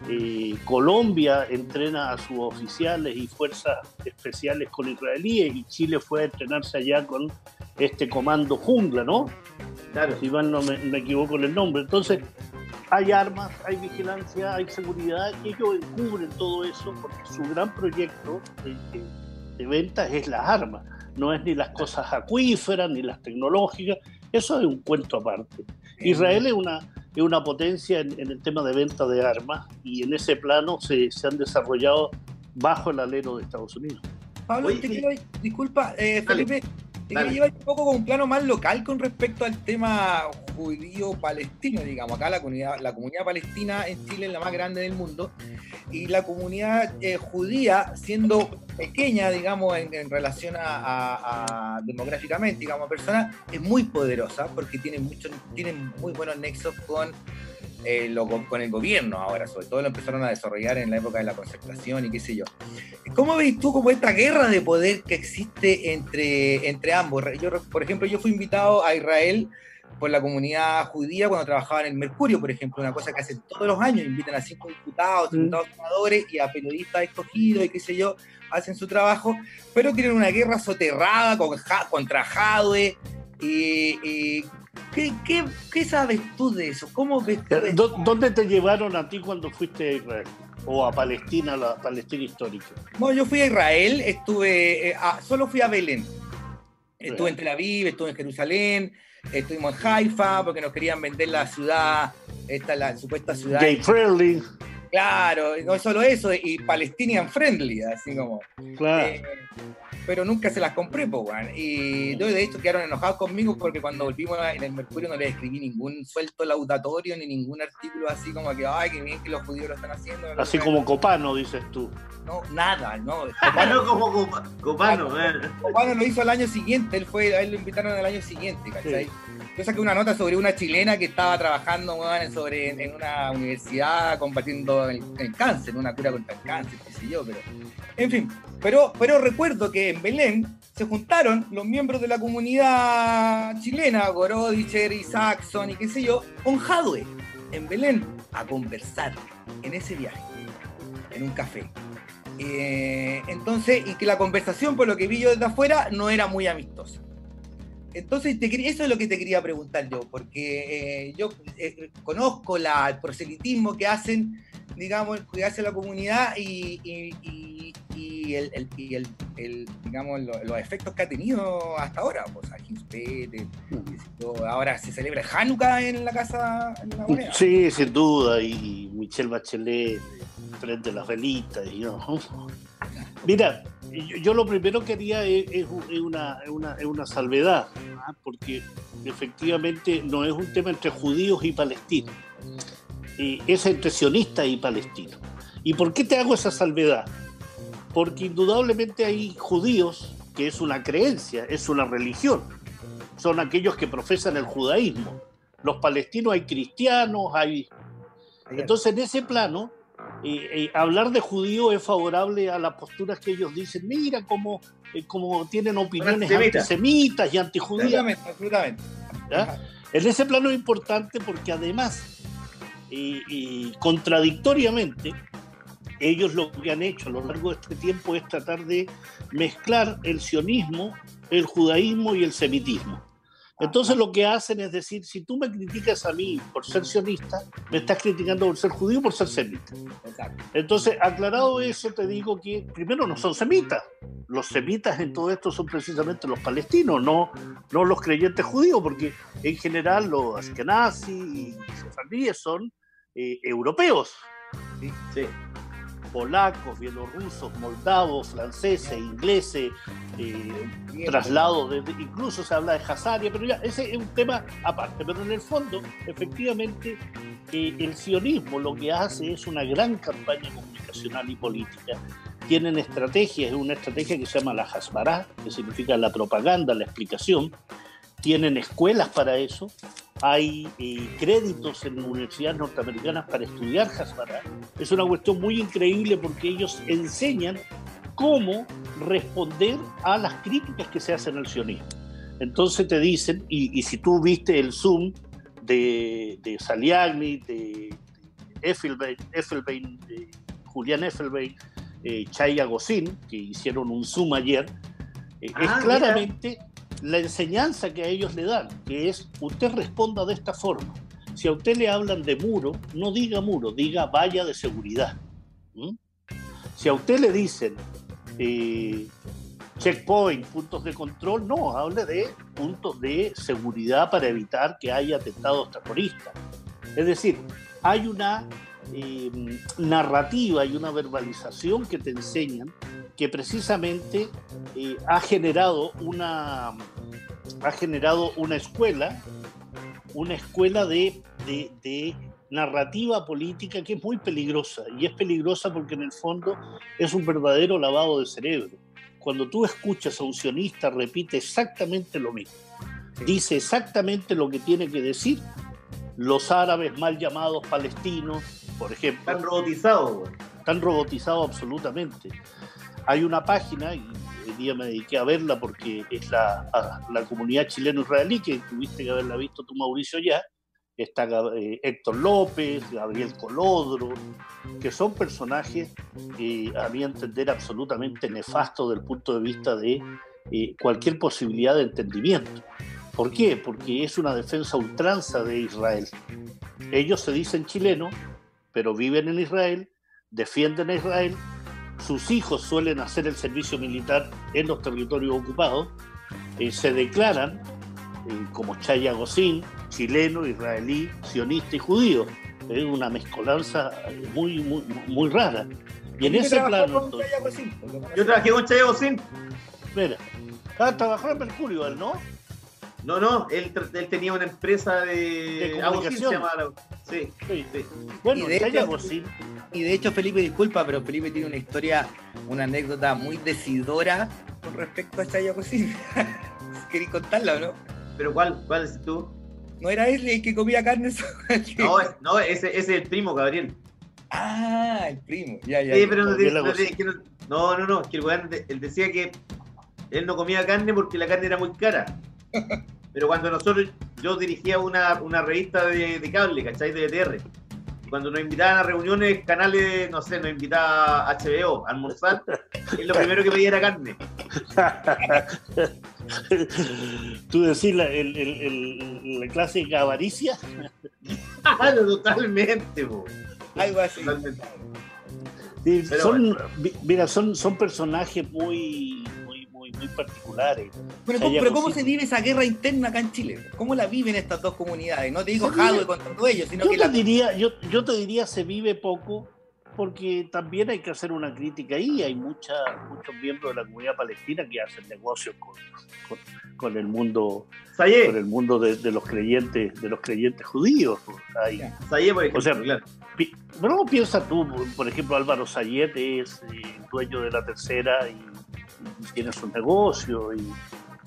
Eh, Colombia entrena a sus oficiales y fuerzas especiales con israelíes y Chile fue a entrenarse allá con este comando jungla, ¿no? Claro. Si mal no me, equivoco en el nombre. Entonces, hay armas, hay vigilancia, hay seguridad ellos encubren todo eso porque su gran proyecto de ventas es las armas, no es ni las cosas acuíferas ni las tecnológicas, eso es un cuento aparte. Israel es una, es una potencia en, el tema de venta de armas y en ese plano se, se han desarrollado bajo el alero de Estados Unidos. Pablo, te quiero, disculpa, eh, Felipe, te quiero llevar un poco con un plano más local con respecto al tema judío-palestino, digamos. Acá la comunidad, la comunidad palestina en Chile es la más grande del mundo y la comunidad eh, judía, siendo pequeña, digamos, en, relación a, demográficamente, digamos, a personas, es muy poderosa porque tiene, mucho, tiene muy buenos nexos con, eh, con el gobierno ahora, sobre todo lo empezaron a desarrollar en la época de la concertación y qué sé yo. ¿Cómo ves tú como esta guerra de poder que existe entre, entre ambos? Yo, por ejemplo, yo fui invitado a Israel por la comunidad judía cuando trabajaba en el Mercurio, por ejemplo, una cosa que hacen todos los años, invitan a cinco diputados, mm. diputados senadores y a periodistas escogidos y qué sé yo, hacen su trabajo, pero tienen una guerra soterrada con, contra Jadwe. Y, ¿qué, qué, sabes tú de eso? ¿Cómo ves ¿Dónde te llevaron a ti cuando fuiste a Israel? o a Palestina, la Palestina histórica? No, yo fui a Israel, estuve, eh, a- solo fui a Belén. Estuve en Tel Aviv, estuve en Jerusalén, estuvimos en Haifa, porque nos querían vender la ciudad, esta la supuesta ciudad. Gay friendly, Claro, no solo eso, y Palestinian friendly, así como. claro. Eh, pero nunca se las compré, po. Y yo, de hecho, quedaron enojados conmigo porque cuando volvimos en el Mercurio no les escribí ningún suelto laudatorio ni ningún artículo así como que, ay, qué bien que los judíos lo están haciendo. Así como Copano, dices tú. No, nada, no. Ah, no como Copa- Copano, eh. Copano lo hizo al año siguiente, él fue, a él lo invitaron el año siguiente, ¿cachai? Yo saqué una nota sobre una chilena que estaba trabajando sobre, en una universidad combatiendo el, el cáncer, una cura contra el cáncer, qué sé yo, pero. En fin, pero, pero recuerdo que en Belén se juntaron los miembros de la comunidad chilena, Gorodicher y Saxon y qué sé yo, con Jadwe en Belén a conversar en ese viaje, en un café. Eh, entonces, y que la conversación, por lo que vi yo desde afuera, no era muy amistosa. Entonces, te eso es lo que te quería preguntar yo, porque eh, yo eh, conozco la, el proselitismo que hacen, digamos, que hace la comunidad y, y- y- y el, digamos, lo- los efectos que ha tenido hasta ahora. Pues, ahora se celebra Hanukkah en la casa, en la moneda. Sí, sin duda, y Michelle Bachelet frente a las velitas. Y yo. Mira, yo, yo lo primero que haría es, es una, es una, es una salvedad, ¿ah? porque efectivamente no es un tema entre judíos y palestinos, eh, es entre sionistas y palestinos. ¿Y por qué te hago esa salvedad? Porque indudablemente hay judíos, que es una creencia, es una religión, son aquellos que profesan el judaísmo. Los palestinos hay cristianos, hay entonces, en ese plano, eh, eh, hablar de judío es favorable a las posturas que ellos dicen, mira cómo, eh, cómo tienen opiniones Antisemita. antisemitas y antijudías. Absolutamente, absolutamente. ¿ya? En ese plano es importante porque además, eh, contradictoriamente, ellos lo que han hecho a lo largo de este tiempo es tratar de mezclar el sionismo, el judaísmo y el semitismo. Entonces lo que hacen es decir, si tú me criticas a mí por ser sionista, me estás criticando por ser judío por ser semita. Exacto. Entonces, aclarado eso, te digo que primero no son semitas. Los semitas en todo esto son precisamente los palestinos, no, no los creyentes judíos, porque en general los ashkenazi y sefardíes son eh, europeos, Sí. Polacos, bielorrusos, moldavos, franceses, ingleses, eh, traslado, de, de- incluso se habla de Hazaria, pero ya ese es un tema aparte. Pero en el fondo, efectivamente, eh, el sionismo lo que hace es una gran campaña comunicacional y política. Tienen estrategias, es una estrategia que se llama la Hasbará, que significa la propaganda, la explicación. Tienen escuelas para eso, hay eh, créditos en universidades norteamericanas para estudiar Hasbará. Es una cuestión muy increíble porque ellos enseñan cómo responder a las críticas que se hacen al sionismo. Entonces te dicen, y, y si tú viste el Zoom de, de Saliagni, de, Effelbein, Effelbein, de Julián Effelbein, eh, Chay Agosín, que hicieron un Zoom ayer, eh, Ah, es mira. La enseñanza que a ellos le dan, que es usted responda de esta forma. Si a usted le hablan de muro, no diga muro, diga valla de seguridad. Si a usted le dicen eh, checkpoint, puntos de control, no, hable de puntos de seguridad para evitar que haya atentados terroristas. Es decir, hay una eh, narrativa y una verbalización que te enseñan que precisamente eh, ha generado una ha generado una escuela una escuela de, de, de narrativa política que es muy peligrosa y es peligrosa porque en el fondo es un verdadero lavado de cerebro. Cuando tú escuchas a un sionista repite exactamente lo mismo. Dice exactamente lo que tiene que decir los árabes mal llamados palestinos por ejemplo Están robotizados, güey. están robotizados absolutamente. Hay una página, y el día me dediqué a verla porque es la, a- la comunidad chileno-israelí, que tuviste que haberla visto tú, Mauricio, ya. Está eh, Héctor López, Gabriel Colodro, que son personajes, eh, a mi entender, absolutamente nefastos desde el punto de vista de eh, cualquier posibilidad de entendimiento. ¿Por qué? Porque es una defensa ultranza de Israel. Ellos se dicen chilenos, pero viven en Israel, defienden a Israel, sus hijos suelen hacer el servicio militar en los territorios ocupados, eh, se declaran eh, como Chaya Gosín, chileno, israelí, sionista y judío. Es una mezcolanza muy, muy, muy rara. Y en ese plano. Yo trabajé con Chaya Gosín. Espera. Ah, trabajó en Mercurio, él, ¿no? No, no, él, él tenía una empresa de, De se comunicación. llamaba. Sí, Sí. sí. Bueno, Y de Chaya hecho-. Y de hecho, Felipe, disculpa, pero Felipe tiene una historia, una anécdota muy decidora con respecto a Chaya Cocina. ¿Queréis contarla o no? Pero ¿cuál? ¿Cuál es tú? ¿No era él el que comía carne? No, no ese, ese es el primo, Gabriel. Ah, el primo. Ya, ya. Sí, ya. pero no, no, no, no, no, que el weón, él decía que él no comía carne porque la carne era muy cara. Pero cuando nosotros, yo dirigía una, una revista de, de cable, ¿cachai? De BTR. Y Cuando nos invitaban a reuniones, canales, no sé, nos invitaba HBO a almorzar, él lo primero que pedía era carne. Tú decís la, el- el- el- la clásica avaricia. Claro, totalmente, po. Algo así. Totalmente. Sí, son, mira, son, son personajes muy, muy, muy, particulares. Chaya ¿cómo- pero ¿cómo Cocina. se vive esa guerra interna acá en Chile? ¿Cómo la viven estas dos comunidades? No te digo Jadwe contra ellos, sino Yo que te, la... diría, yo, yo te diría se vive poco porque también hay que hacer una crítica ahí. Hay mucha, muchos miembros de la comunidad palestina que hacen negocios con, con, con el mundo, con Sayé, el mundo de, de los creyentes, de los creyentes judíos. Hay, Sayé, por ejemplo, O sea, claro. Pi- Pero piensa tú, por ejemplo, Álvaro Sayet es eh, dueño de la tercera y tiene su negocio, y,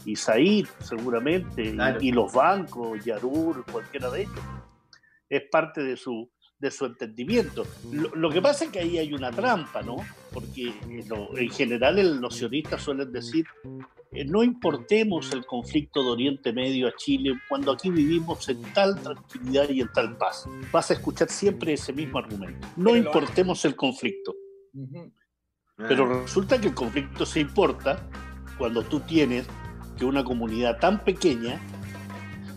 y Said seguramente, y- Claro. y, los bancos, Yarur, cualquiera de ellos. Es parte de su, de su entendimiento. Lo, lo que pasa es que ahí hay una trampa, ¿no? Porque eh, lo- en general los sionistas suelen decir, eh, no importemos el conflicto de Oriente Medio a Chile cuando aquí vivimos en tal tranquilidad y en tal paz. Vas a escuchar siempre ese mismo argumento. No importemos el conflicto. Ujú. Pero Ah, resulta que el conflicto se importa cuando tú tienes que una comunidad tan pequeña,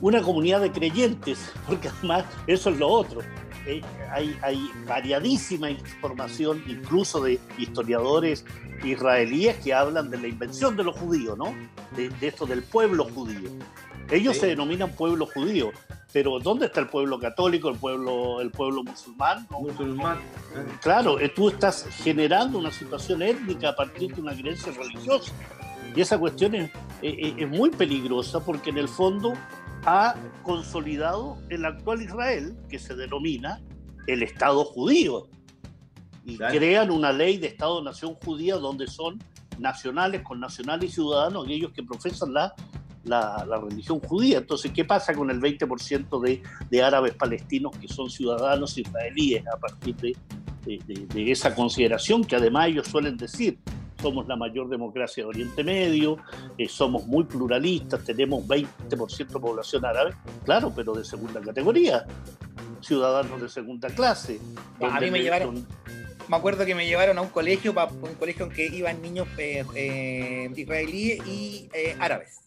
una comunidad de creyentes, porque además eso es lo otro. Eh, hay, hay variadísima información, incluso de historiadores israelíes que hablan de la invención de los judíos, ¿no? De, de esto del pueblo judío. Ellos Sí. se denominan pueblo judío, pero ¿dónde está el pueblo católico, el pueblo, el pueblo musulmán? No, musulmán. Claro, eh, tú estás generando una situación étnica a partir de una creencia religiosa. Y esa cuestión es, eh, eh, es muy peligrosa porque en el fondo ha consolidado el actual Israel, que se denomina el Estado judío. Y Claro. crean una ley de Estado-nación judía donde son nacionales, con nacionales y ciudadanos aquellos que profesan la, la, la religión judía. Entonces, ¿qué pasa con el 20% de, de árabes palestinos que son ciudadanos israelíes a partir de, de, de- esa consideración que además ellos suelen decir? Somos la mayor democracia de Oriente Medio, eh, somos muy pluralistas, tenemos 20% de población árabe, claro, pero de segunda categoría, ciudadanos de segunda clase. A mí me le- llevaron- Me acuerdo que me llevaron a un colegio, un colegio en que iban niños eh, eh, israelíes y eh, árabes.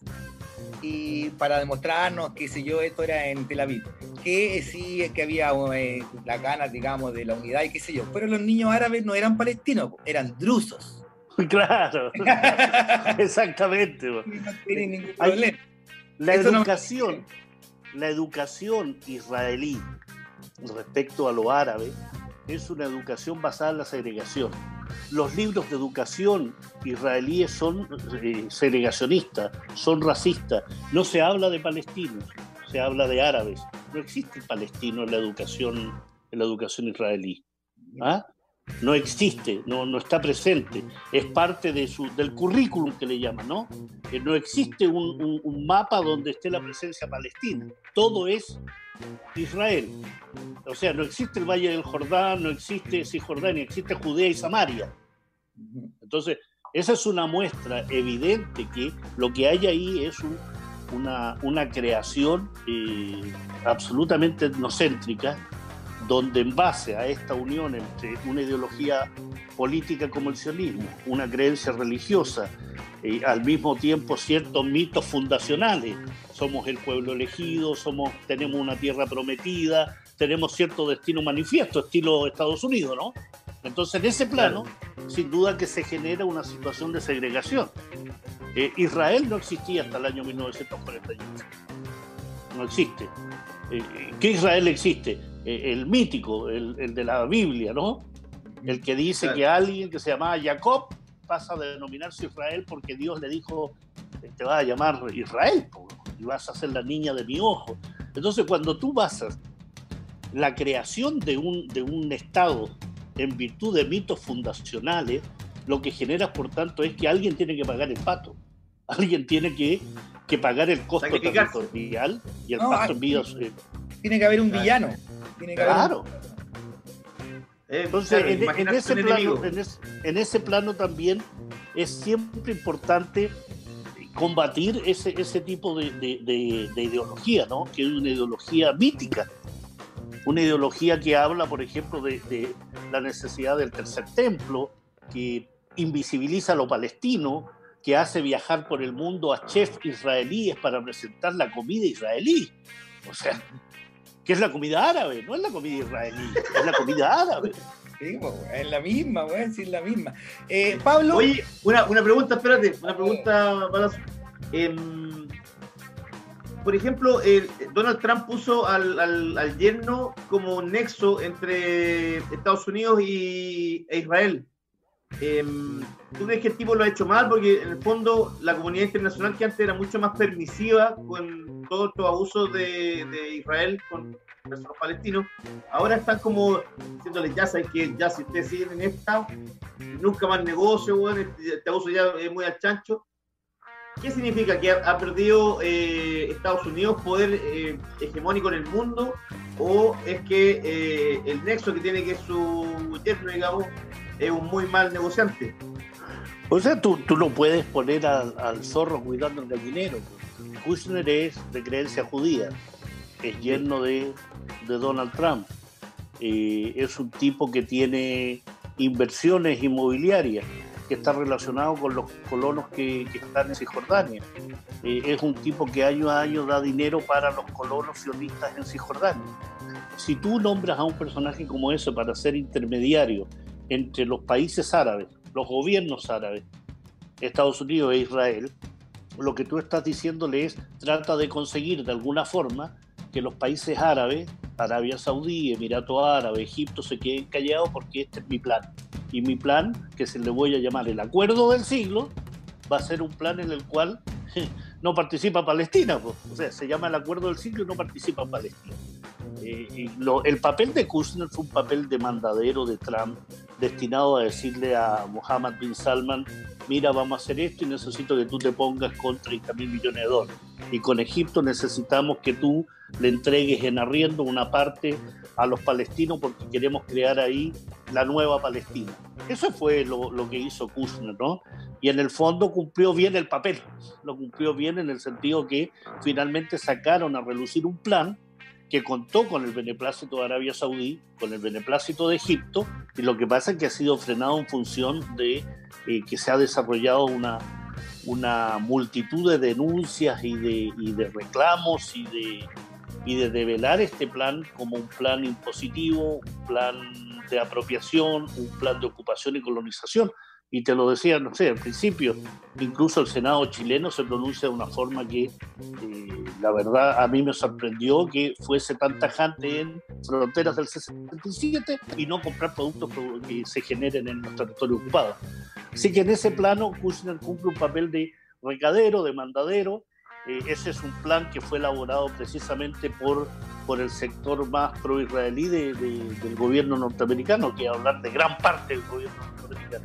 Y para demostrarnos, qué sé yo, esto era en Tel Aviv. Que sí, es que había las ganas, digamos, de la unidad y qué sé yo. Pero los niños árabes no eran palestinos, eran drusos. Claro, exactamente. no tienen ningún problema. La Eso no- educación, la educación israelí respecto a lo árabe es una educación basada en la segregación. Los libros de educación israelíes son eh, segregacionistas, son racistas. No se habla de palestinos, se habla de árabes. No existe palestino en la educación, en la educación israelí. ¿Ah? No existe, no, no está presente. Es parte de su, del currículum que le llaman, ¿no? No existe un mapa donde esté la presencia palestina. Todo es Israel. O sea, no existe el Valle del Jordán, no existe Cisjordania, existe Judea y Samaria. Entonces, esa es una muestra evidente que lo que hay ahí es un- una, una creación eh, absolutamente etnocéntrica, donde en base a esta unión entre una ideología política como el sionismo, una creencia religiosa, eh, al mismo tiempo ciertos mitos fundacionales, somos el pueblo elegido, somos, tenemos una tierra prometida, tenemos cierto destino manifiesto, estilo Estados Unidos, ¿no? Entonces, en ese plano, sin duda que se genera una situación de segregación. Eh, Israel no existía hasta el año 1948. No existe. Eh, ¿Qué Israel existe? Eh, el mítico, el, el, de la Biblia, ¿no? El que dice que alguien que se llamaba Jacob pasa a denominarse Israel porque Dios le dijo, te va a llamar Israel y vas a ser la niña de mi ojo. Entonces, cuando tú basas la creación de un, de un Estado en virtud de mitos fundacionales, lo que generas, por tanto, es que alguien tiene que pagar el pato. Alguien tiene que, que pagar el costo territorial y el no, pato en vidas. Eh. Tiene que haber un villano. Tiene que claro. Entonces, en, en, ese plano, en, es, en, ese plano, también es siempre importante combatir ese, ese tipo de, de, de, ideología, ¿no? que es una ideología mítica, una ideología que habla, por ejemplo, de, la necesidad del tercer templo, que invisibiliza a lo palestino, que hace viajar por el mundo a chefs israelíes para presentar la comida israelí. O sea, que es la comida árabe, no es la comida israelí, es la comida árabe. Sí, es la misma, voy a decir la misma. Eh, Pablo. Oye, una, una, pregunta, espérate, una pregunta, para eh, por ejemplo, eh, Donald Trump puso al, al, al, yerno como nexo entre Estados Unidos y, e Israel. Em, ¿Tú crees que el tipo lo ha hecho mal? Porque en el fondo la comunidad internacional que antes era mucho más permisiva con todos los abusos de, Israel con los palestinos, ahora están como diciéndoles, ya saben que ya si ustedes siguen en esta, nunca más negocio, bueno, este, este, abuso ya es muy al chancho. ¿Qué significa? ¿Que ha, perdido eh, Estados Unidos poder eh, hegemónico en el mundo? ¿O es que eh, el nexo que tiene que su yerno, digamos, es un muy mal negociante? O sea, tú, tú no puedes poner al, al zorro cuidando el gallinero. Kushner es de creencia judía, es yerno de, de Donald Trump. Eh, es un tipo que tiene inversiones inmobiliarias, que está relacionado con los colonos que, que están en Cisjordania. Eh, es un tipo que año a año da dinero para los colonos sionistas en Cisjordania. Si tú nombras a un personaje como ese para ser intermediario entre los países árabes, los gobiernos árabes, Estados Unidos e Israel, lo que tú estás diciéndole es trata de conseguir de alguna forma que los países árabes, Arabia Saudí, Emirato Árabe, Egipto, se queden callados porque este es mi plan. Y mi plan, que se le voy a llamar el acuerdo del siglo, va a ser un plan en el cual no participa Palestina. Pues. O sea, se llama el acuerdo del siglo y no participa Palestina. Eh, lo, el papel de Kushner fue un papel de mandadero de Trump, destinado a decirle a Mohammed bin Salman, mira, vamos a hacer esto y necesito que tú te pongas con 30 mil millones de dólares. Y con Egipto necesitamos que tú le entregues en arriendo una parte a los palestinos porque queremos crear ahí la nueva Palestina. Eso fue lo, lo, que hizo Kushner, ¿no? Y en el fondo cumplió bien el papel, lo cumplió bien en el sentido que finalmente sacaron a relucir un plan que contó con el beneplácito de Arabia Saudí, con el beneplácito de Egipto, y lo que pasa es que ha sido frenado en función de eh, que se ha desarrollado una, una multitud de denuncias y de, y de reclamos y de, y de develar este plan como un plan impositivo, un plan de apropiación, un plan de ocupación y colonización y te lo decía, no sé, al principio, incluso el Senado chileno se pronuncia de una forma que eh, la verdad a mí me sorprendió que fuese tan tajante en fronteras del 67 y no comprar productos que se generen en nuestro territorio ocupado. Así que en ese plano Kushner cumple un papel de recadero, de mandadero. Eh, ese es un plan que fue elaborado precisamente por, por el sector más pro-israelí de, de, del gobierno norteamericano, que hablar de gran parte del gobierno norteamericano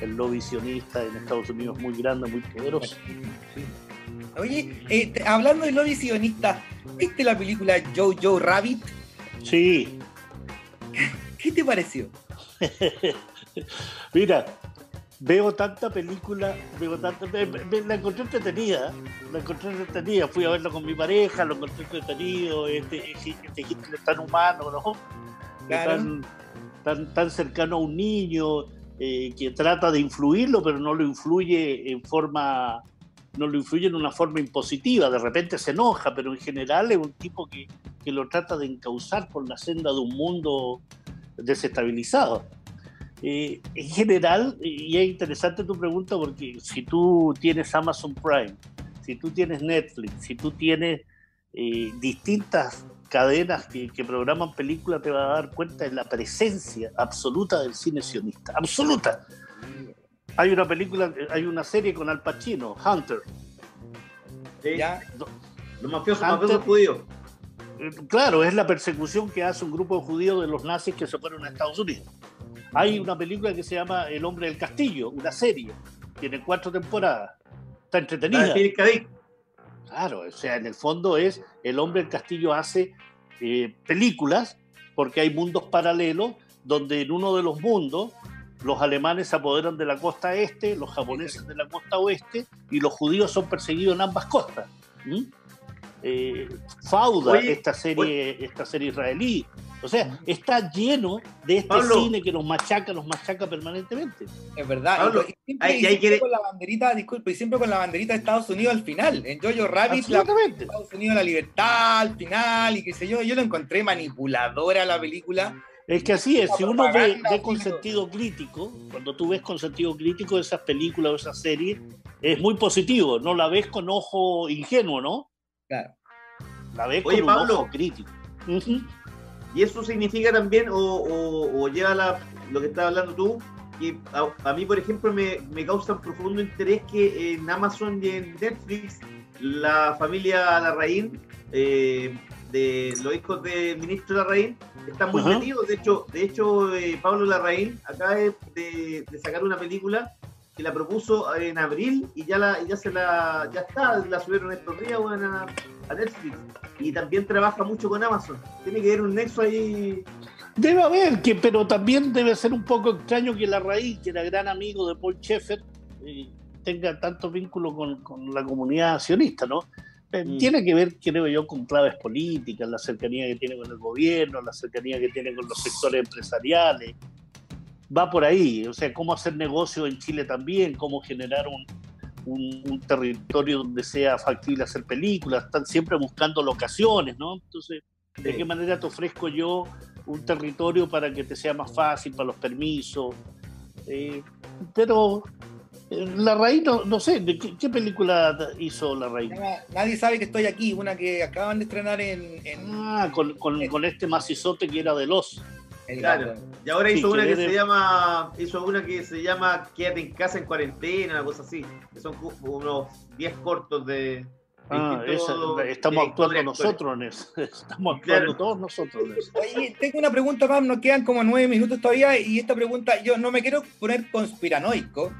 el lobby sionista en Estados Unidos muy grande, muy poderoso. Oye, eh, hablando de lobby sionista, ¿viste la película Joe Joe Rabbit? Sí. ¿Qué te pareció? Mira, veo tanta película, veo tanta, me, me, la encontré entretenida, la encontré entretenida, fui a verla con mi pareja, lo encontré entretenido, este, este Hitler tan humano, ¿no? Claro. Tan, tan, tan cercano a un niño, eh, que trata de influirlo, pero no lo influye en forma, no lo influye en una forma impositiva. De repente se enoja, pero en general es un tipo que, que lo trata de encauzar por la senda de un mundo desestabilizado. Eh, en general, y es interesante tu pregunta porque si tú tienes Amazon Prime, si tú tienes Netflix, si tú tienes eh, distintas cadenas que, que, programan películas, te vas a dar cuenta de la presencia absoluta del cine sionista. Absoluta. Hay una película, hay una serie con Al Pacino, Hunter. Sí. ¿Ya? Los mafiosos, mafiosos judíos. Eh, claro, es la persecución que hace un grupo de judíos de los nazis que se fueron a Estados Unidos. Hay una película que se llama El hombre del castillo, una serie, tiene cuatro temporadas, está entretenida. Claro, o sea, en el fondo es El hombre del castillo hace eh, películas porque hay mundos paralelos donde en uno de los mundos los alemanes se apoderan de la costa este, los japoneses de la costa oeste y los judíos son perseguidos en ambas costas. Eh, Fauda, esta, serie, esta serie israelí. O sea, está lleno de este cine que nos machaca, nos machaca permanentemente. Es verdad. y, siempre, con la banderita, disculpe, y siempre con la banderita de Estados Unidos al final. En Jojo Rabbit, la, Estados Unidos la libertad al final, y qué sé yo. Yo lo encontré manipuladora la película. Es que así es, si uno ve, ve, con sentido crítico, cuando tú ves con sentido crítico esas películas o esas series, es muy positivo, no la ves con ojo ingenuo, ¿no? Claro. La ves Oye, con Pablo, un ojo crítico. Y eso significa también, o, lleva la, lo que estás hablando tú, que a, mí, por ejemplo, me, me causa un profundo interés que en Amazon y en Netflix la familia Larraín, eh, de los hijos del ministro Larraín, están muy metidos. De hecho, de hecho eh, Pablo Larraín acaba de, de, sacar una película que la propuso en abril y ya la ya se la ya está, la subieron estos días a, a, Netflix y también trabaja mucho con Amazon. Tiene que haber un nexo ahí. Debe haber, que, pero también debe ser un poco extraño que la raíz, que era gran amigo de Paul Schaeffer, eh, tenga tanto vínculo con, con, la comunidad sionista, ¿no? Eh, mm. Tiene que ver, creo yo, con claves políticas, la cercanía que tiene con el gobierno, la cercanía que tiene con los sectores empresariales, va por ahí, o sea, cómo hacer negocio en Chile también, cómo generar un, un, territorio donde sea factible hacer películas, están siempre buscando locaciones, ¿no? Entonces, ¿de qué manera te ofrezco yo un territorio para que te sea más fácil, para los permisos? Eh, pero eh, la raíz, no, sé, qué, película hizo La Raíz? Nadie sabe que estoy aquí, una que acaban de estrenar en... ah, con, con, con, este macizote que era de los... Claro. Y ahora hizo una que, se llama. Hizo una que se llama Quédate en casa en cuarentena, una cosa así. Que son unos 10 cortos de. Ah, estamos actuando nosotros en eso. Estamos actuando todos nosotros en eso. Oye, tengo una pregunta más, nos quedan como nueve minutos todavía y esta pregunta, yo no me quiero poner conspiranoico,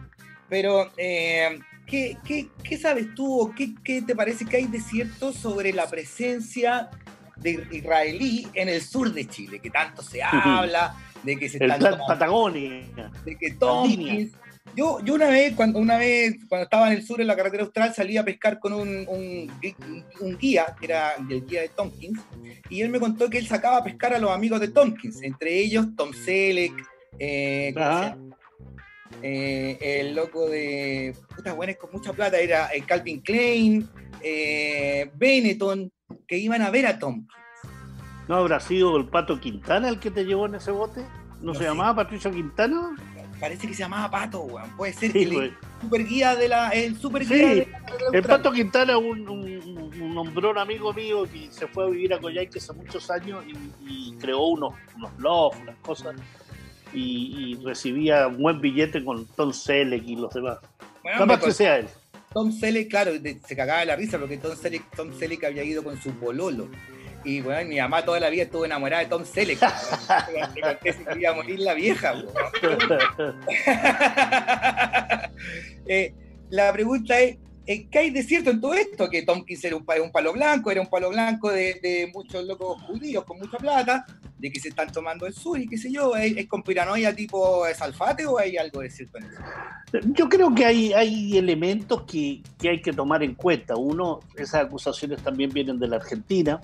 pero eh, ¿qué, qué, qué, sabes tú o qué, qué, te parece que hay de cierto sobre la presencia de israelí en el sur de Chile, que tanto se habla, de que se el están Patagonia, de que Tompkins. Yo, yo una vez, cuando una vez, cuando estaba en el sur en la carretera austral, salí a pescar con un, un, guía, que era el guía de Tompkins, y él me contó que él sacaba a pescar a los amigos de Tompkins, entre ellos Tom Selleck, eh, eh, el loco de putas buenas con mucha plata era el Calvin Klein, eh, Benetton, que iban a ver a Tom. ¿No habrá sido el Pato Quintana el que te llevó en ese bote? ¿No, se llamaba Patricio Quintana? Parece que se llamaba Pato, weón. Puede ser que el super guía de la. El super sí. el Pato Quintana, un, un, un, hombrón amigo mío que se fue a vivir a Coyhaique hace muchos años y, creó unos, unos blogs, unas cosas. Y, recibía un buen billete con Tom Selleck y los demás. Bueno, que sea él. Tom Selleck, claro, se cagaba de la risa porque Tom Selleck, Tom Selleck había ido con su pololo. Y bueno, mi mamá toda la vida estuvo enamorada de Tom Selleck. Le se quería morir la vieja. eh, la pregunta es, eh, ¿qué hay de cierto en todo esto? Que Tompkins era un, palo blanco, era un palo blanco de, muchos locos judíos con mucha plata, de que se están tomando el sur y qué sé yo, ¿es, es con piranoia tipo salfate o hay algo de cierto en eso? Yo creo que hay, elementos que hay que tomar en cuenta. Uno, esas acusaciones también vienen de la Argentina,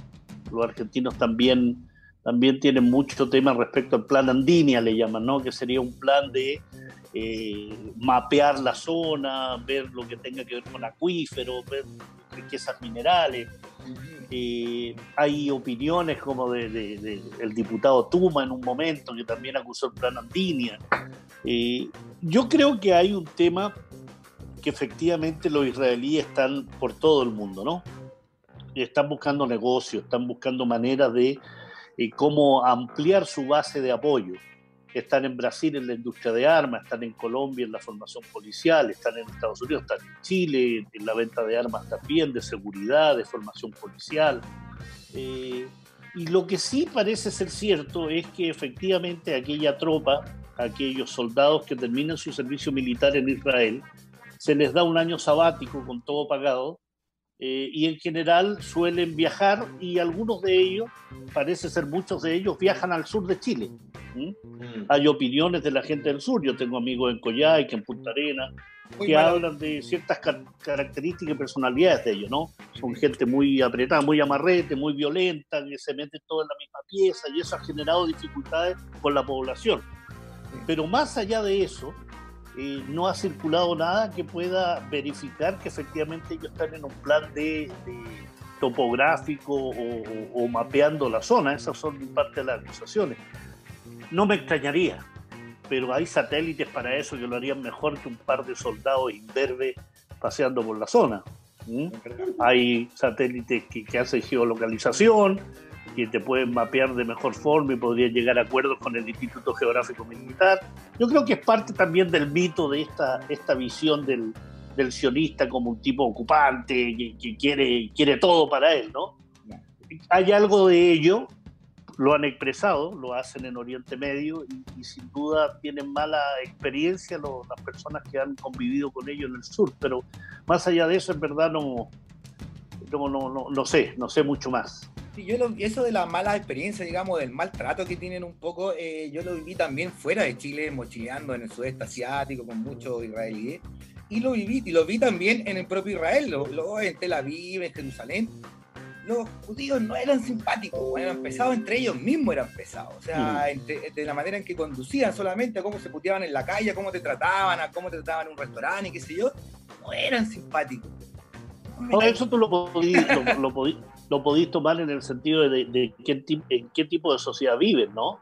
los argentinos también también tienen mucho tema respecto al plan Andinia, le llaman, ¿no? Que sería un plan de eh, mapear la zona, ver lo que tenga que ver con acuíferos, ver riquezas minerales. Eh, hay opiniones como de, el diputado Tuma en un momento, que también acusó el plan Andinia. Eh, yo creo que hay un tema que efectivamente los israelíes están por todo el mundo, ¿no? Están buscando negocios, están buscando maneras de eh, cómo ampliar su base de apoyo. Están en Brasil en la industria de armas, están en Colombia en la formación policial, están en Estados Unidos, están en Chile en la venta de armas también, de seguridad, de formación policial. Eh, y lo que sí parece ser cierto es que efectivamente aquella tropa, aquellos soldados que terminan su servicio militar en Israel, se les da un año sabático con todo pagado eh, y en general suelen viajar y algunos de ellos, parece ser muchos de ellos, viajan al sur de Chile. Mm. Hay opiniones de la gente del sur, yo tengo amigos en Coyhaique, en Punta Arena, que hablan de ciertas características y personalidades de ellos, ¿no? Son gente muy apretada, muy amarrete, muy violenta, que se mete todo en la misma pieza y eso ha generado dificultades con la población. Pero más allá de eso, no ha circulado nada que pueda verificar que efectivamente ellos están en un plan de, topográfico o, mapeando la zona. Esas son parte de las acusaciones. No me extrañaría, pero hay satélites para eso que lo harían mejor que un par de soldados imberbes paseando por la zona. Hay satélites que, que hacen geolocalización, que te pueden mapear de mejor forma y podrían llegar a acuerdos con el Instituto Geográfico Militar. Yo creo que es parte también del mito de esta, esta visión del, del sionista como un tipo ocupante que, quiere, quiere todo para él, ¿no? Hay algo de ello, lo han expresado, lo hacen en Oriente Medio y, sin duda tienen mala experiencia las personas que han convivido con ellos en el sur, pero más allá de eso, en verdad no, no, no, no sé, no sé mucho más yo eso de la mala experiencia, digamos, del maltrato que tienen un poco, eh, yo lo viví también fuera de Chile, mochileando en el sudeste asiático con muchos israelíes. Y lo viví, y lo vi también en el propio Israel, lo, en Tel Aviv, en Jerusalén. Los judíos no eran simpáticos, eran pesados entre ellos mismos, eran pesados. O sea, mm. de la manera en que conducían solamente, a cómo se puteaban en la calle, a cómo te trataban, a cómo te trataban en un restaurante y qué sé yo, no eran simpáticos. No, eso tú lo podías, lo, lo podéis tomar en el sentido de, qué, en qué tipo de sociedad viven, ¿no?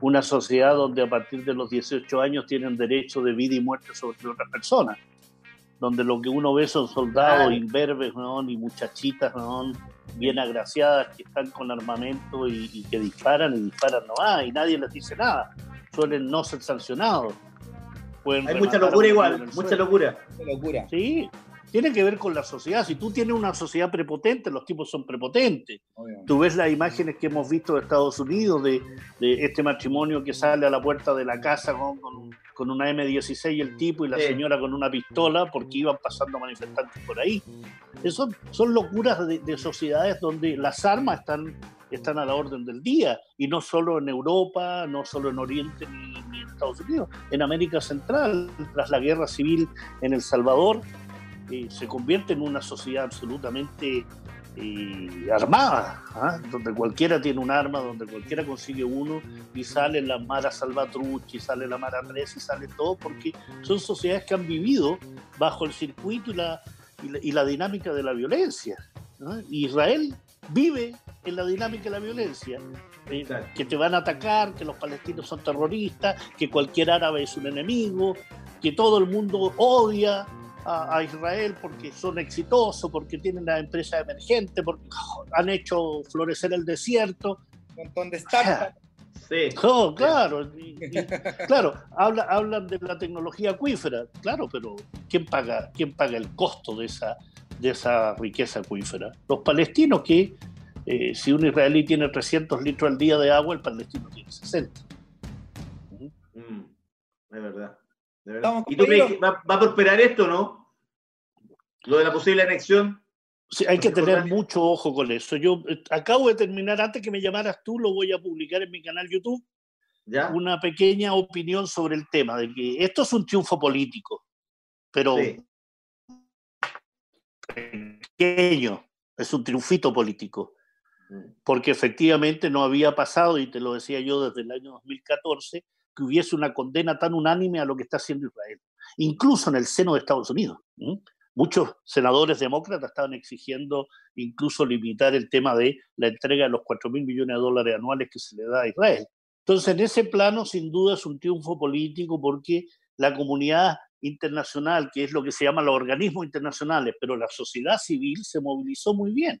Una sociedad donde a partir de los 18 años tienen derecho de vida y muerte sobre otras personas, donde lo que uno ve son soldados imberbes ¿no? y muchachitas ¿no? bien agraciadas que están con armamento y, que disparan y disparan nomás y nadie les dice nada, suelen no ser sancionados. Hay mucha locura igual, mucha locura. Mucha locura. Sí, tiene que ver con la sociedad. Si tú tienes una sociedad prepotente, los tipos son prepotentes. Tú ves las imágenes que hemos visto de Estados Unidos de, este matrimonio que sale a la puerta de la casa con, con, una M16 el tipo y la señora con una pistola porque iban pasando manifestantes por ahí. Eso son locuras de, sociedades donde las armas están, están a la orden del día y no solo en Europa, no solo en Oriente ni, ni en Estados Unidos, en América Central, tras la guerra civil en El Salvador eh, se convierte en una sociedad absolutamente eh, armada, ¿ah? donde cualquiera tiene un arma, donde cualquiera consigue uno y sale la Mara Salvatrucci, sale la Mara 3 y sale todo, porque son sociedades que han vivido bajo el circuito y la, y la, dinámica de la violencia. Israel vive en la dinámica de la violencia. Eh, que te van a atacar, que los palestinos son terroristas, que cualquier árabe es un enemigo, que todo el mundo odia a, Israel porque son exitosos, porque tienen la empresa emergente, porque han hecho florecer el desierto. Un montón de startups. Sí. claro, claro, habla, hablan de la tecnología acuífera, claro, pero ¿quién paga, quién paga el costo de esa, de esa riqueza acuífera? Los palestinos que, eh, si un israelí tiene 300 litros al día de agua, el palestino tiene 60. Mm, es verdad. ¿Y tú crees que va, a prosperar esto, no? Lo de la posible anexión. Sí, hay que tener mucho ojo con eso. Yo eh, acabo de terminar, antes que me llamaras tú, lo voy a publicar en mi canal YouTube. ¿Ya? Una pequeña opinión sobre el tema, de que esto es un triunfo político, pero pequeño, es un triunfito político, mm. porque efectivamente no había pasado, y te lo decía yo desde el año 2014, que hubiese una condena tan unánime a lo que está haciendo Israel, incluso en el seno de Estados Unidos. Muchos senadores demócratas estaban exigiendo incluso limitar el tema de la entrega de los 4 mil millones de dólares anuales que se le da a Israel. Entonces, en ese plano, sin duda, es un triunfo político porque la comunidad internacional, que es lo que se llama los organismos internacionales, pero la sociedad civil se movilizó muy bien.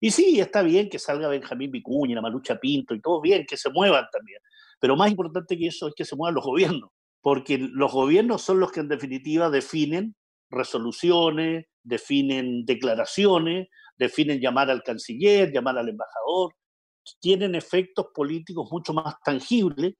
Y sí, está bien que salga Benjamín Vicuña, Malucha Pinto y todo bien, que se muevan también. Pero más importante que eso es que se muevan los gobiernos, porque los gobiernos son los que en definitiva definen resoluciones, definen declaraciones, definen llamar al canciller, llamar al embajador, tienen efectos políticos mucho más tangibles.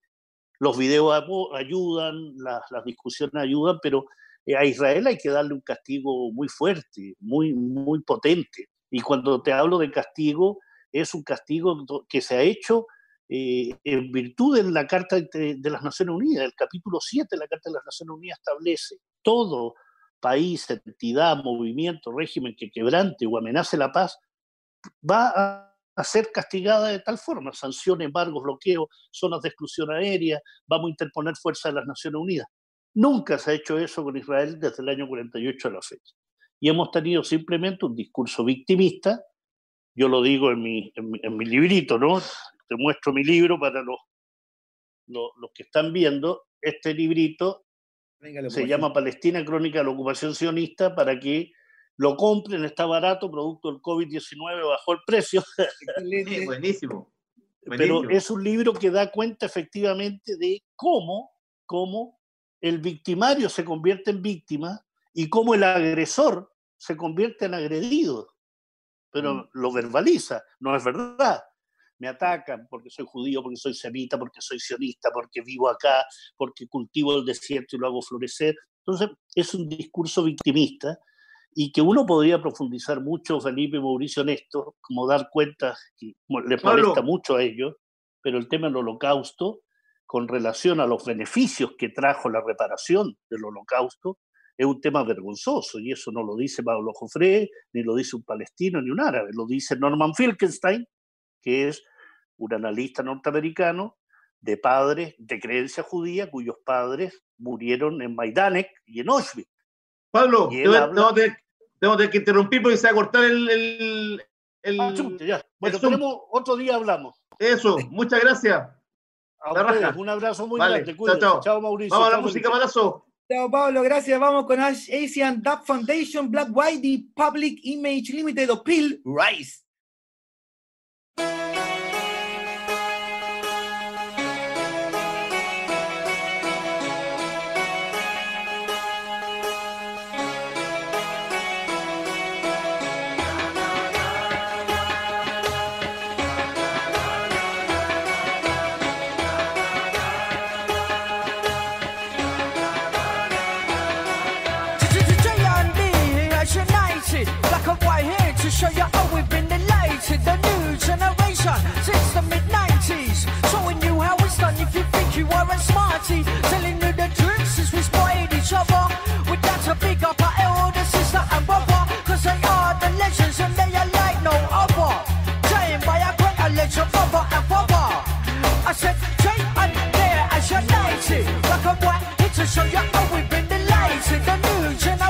Los videos ayudan, las, discusiones ayudan, pero eh, a Israel hay que darle un castigo muy fuerte, muy, muy potente. Y cuando te hablo de castigo, es un castigo que se ha hecho eh, en virtud de la Carta de, las Naciones Unidas. El capítulo 7 de la Carta de las Naciones Unidas establece todo país, entidad, movimiento, régimen que quebrante o amenace la paz, va a ser castigada de tal forma, sanciones, embargos, bloqueos, zonas de exclusión aérea, vamos a interponer fuerza de las Naciones Unidas. Nunca se ha hecho eso con Israel desde el año 48 a la fecha. Y hemos tenido simplemente un discurso victimista, yo lo digo en mi, en mi, librito, ¿no? Te muestro mi libro para los, los, los que están viendo. Este librito se llama Palestina Crónica de la Ocupación Sionista para que lo compren, está barato, producto del COVID-19 bajó el precio. buenísimo, Pero es un libro que da cuenta efectivamente de cómo, cómo el victimario se convierte en víctima y cómo el agresor se convierte en agredido. Pero mm. lo verbaliza, no es verdad me atacan porque soy judío, porque soy semita, porque soy sionista, porque vivo acá, porque cultivo el desierto y lo hago florecer. Entonces, es un discurso victimista y que uno podría profundizar mucho, Felipe Mauricio, en esto, como dar cuenta, que les molesta mucho a ellos, pero el tema del holocausto, con relación a los beneficios que trajo la reparación del holocausto, es un tema vergonzoso, y eso no lo dice Pablo Jofré, ni lo dice un palestino, ni un árabe, lo dice Norman Finkelstein, que es un analista norteamericano de padres de creencia judía cuyos padres murieron en Majdanek y en Auschwitz. Pablo, tengo, que interrumpir porque se va a cortar el... el, ah, ya. Bueno, tenemos, otro día hablamos. Eso, muchas gracias. un abrazo muy grande. Chao, chao. Mauricio. Vamos a la música, malazo. Chao, Pablo, gracias. Vamos con Asian Dub Foundation, Black Whitey, Public Image Limited o PIL Rise. you Showing you how it's done if you think you are a smarty. Telling you the truth since we spotted each other. We got to big up our elder sister and brother. Cause they are the legends and they are like no other. Trained by a greater legend, brother and brother. I said, Jay, I'm there as your lady. like a white, it's to show you how we've been delighted. The new generation.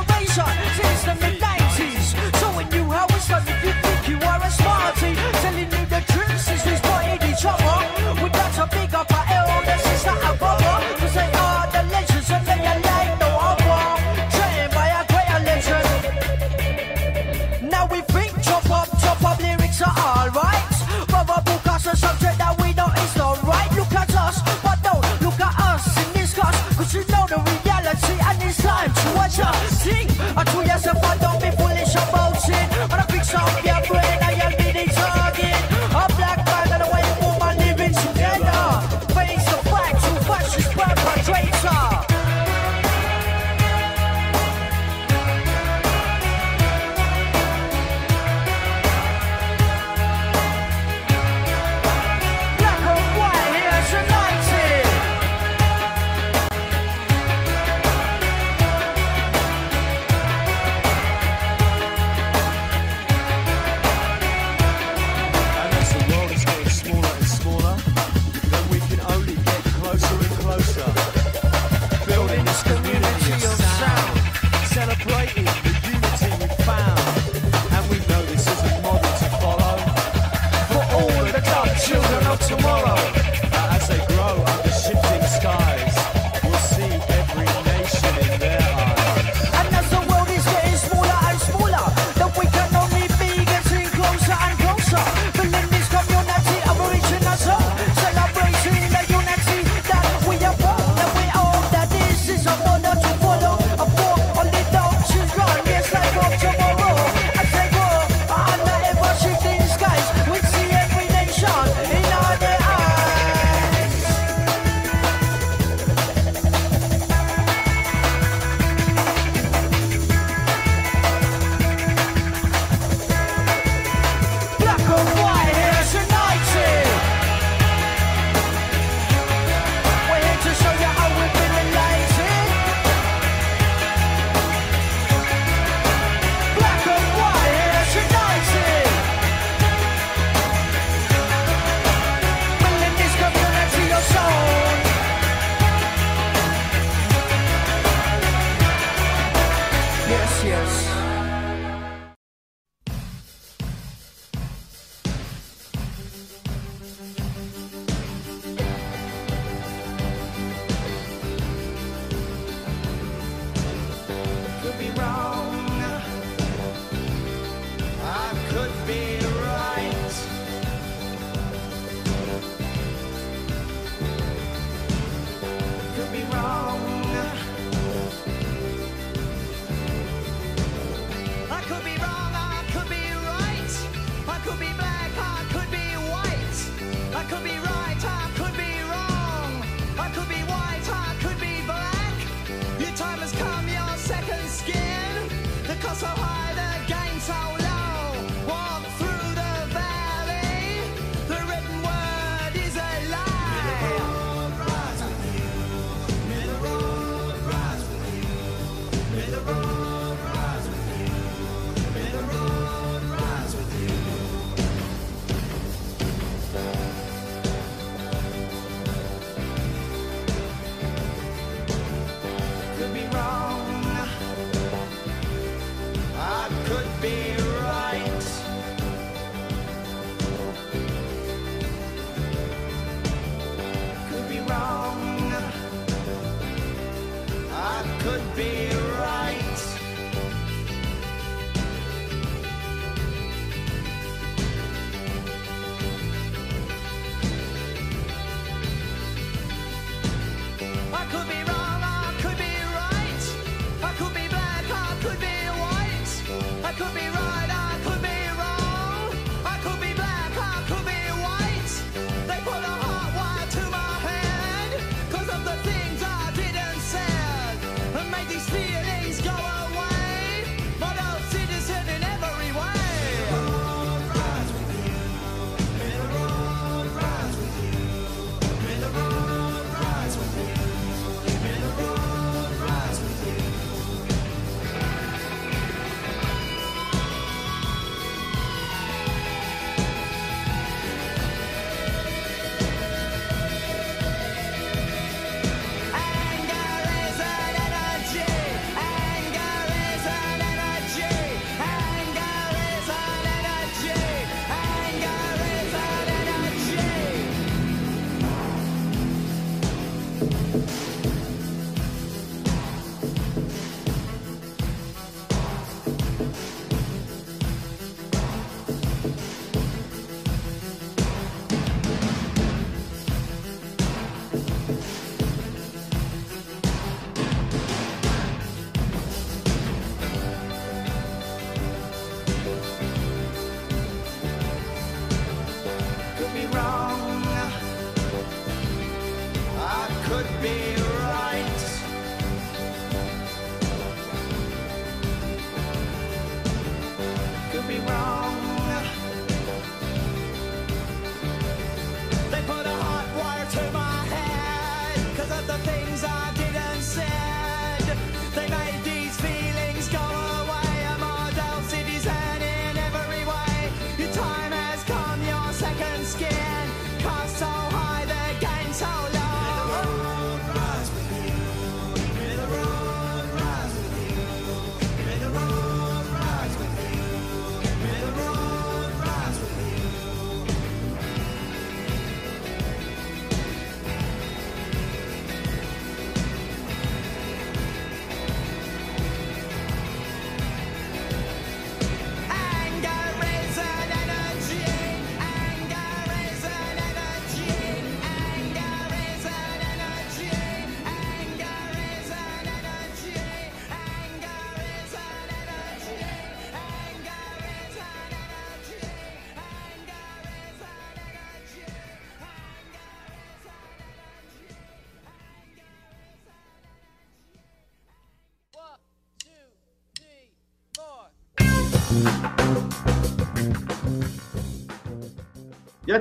Yes, yes.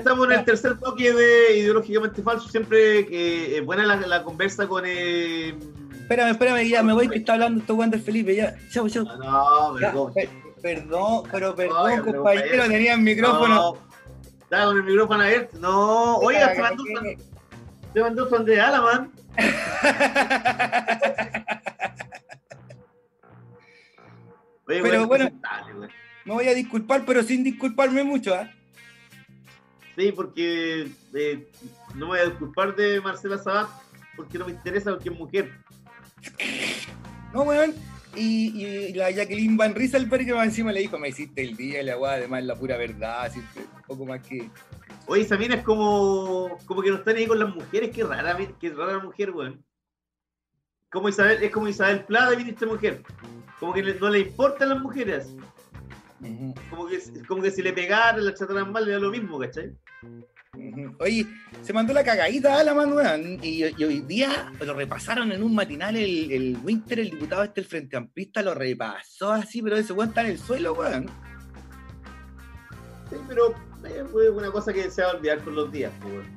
Estamos en el tercer bloque de Ideológicamente Falso. Siempre que es buena la, la conversa con. Eh... Espérame, espérame, ya me voy que está hablando esto Wander Felipe, ya. Chau, chau. Ah, No, Ya, perdón. per- perdón, pero perdón, compañero, tenía el micrófono. No, Estaba con el micrófono abierto. No, oiga, se mandó, se mandó su Andrés Alaman. Oye, Pero bueno. güey. Me voy a disculpar, pero sin disculparme mucho, ¿ah? Sí, porque eh, no me voy a disculpar de Marcela Sabat porque no me interesa porque es mujer. No, weón. Y, y la Jacqueline Van Rieselberg que más encima le dijo, me hiciste el día y la weá, además la pura verdad, así que un poco más que. Oye, esa mina es como, como que no están ahí con las mujeres, qué rara, qué rara la mujer, weón. Como Isabel, es como Isabel Plata, ministra mujer. Como que no le importan las mujeres. Como que, como que si le pegaran, la trataran mal, le da lo mismo, ¿cachai? Oye, se mandó la cagadita a la mano, weón. Y, y hoy día lo repasaron en un matinal el, el Winter, el diputado este, el Frente Amplista, lo repasó así, pero ese weón está en el suelo, weón. Sí, pero eh, fue una cosa que se va a olvidar con los días, pues, weón.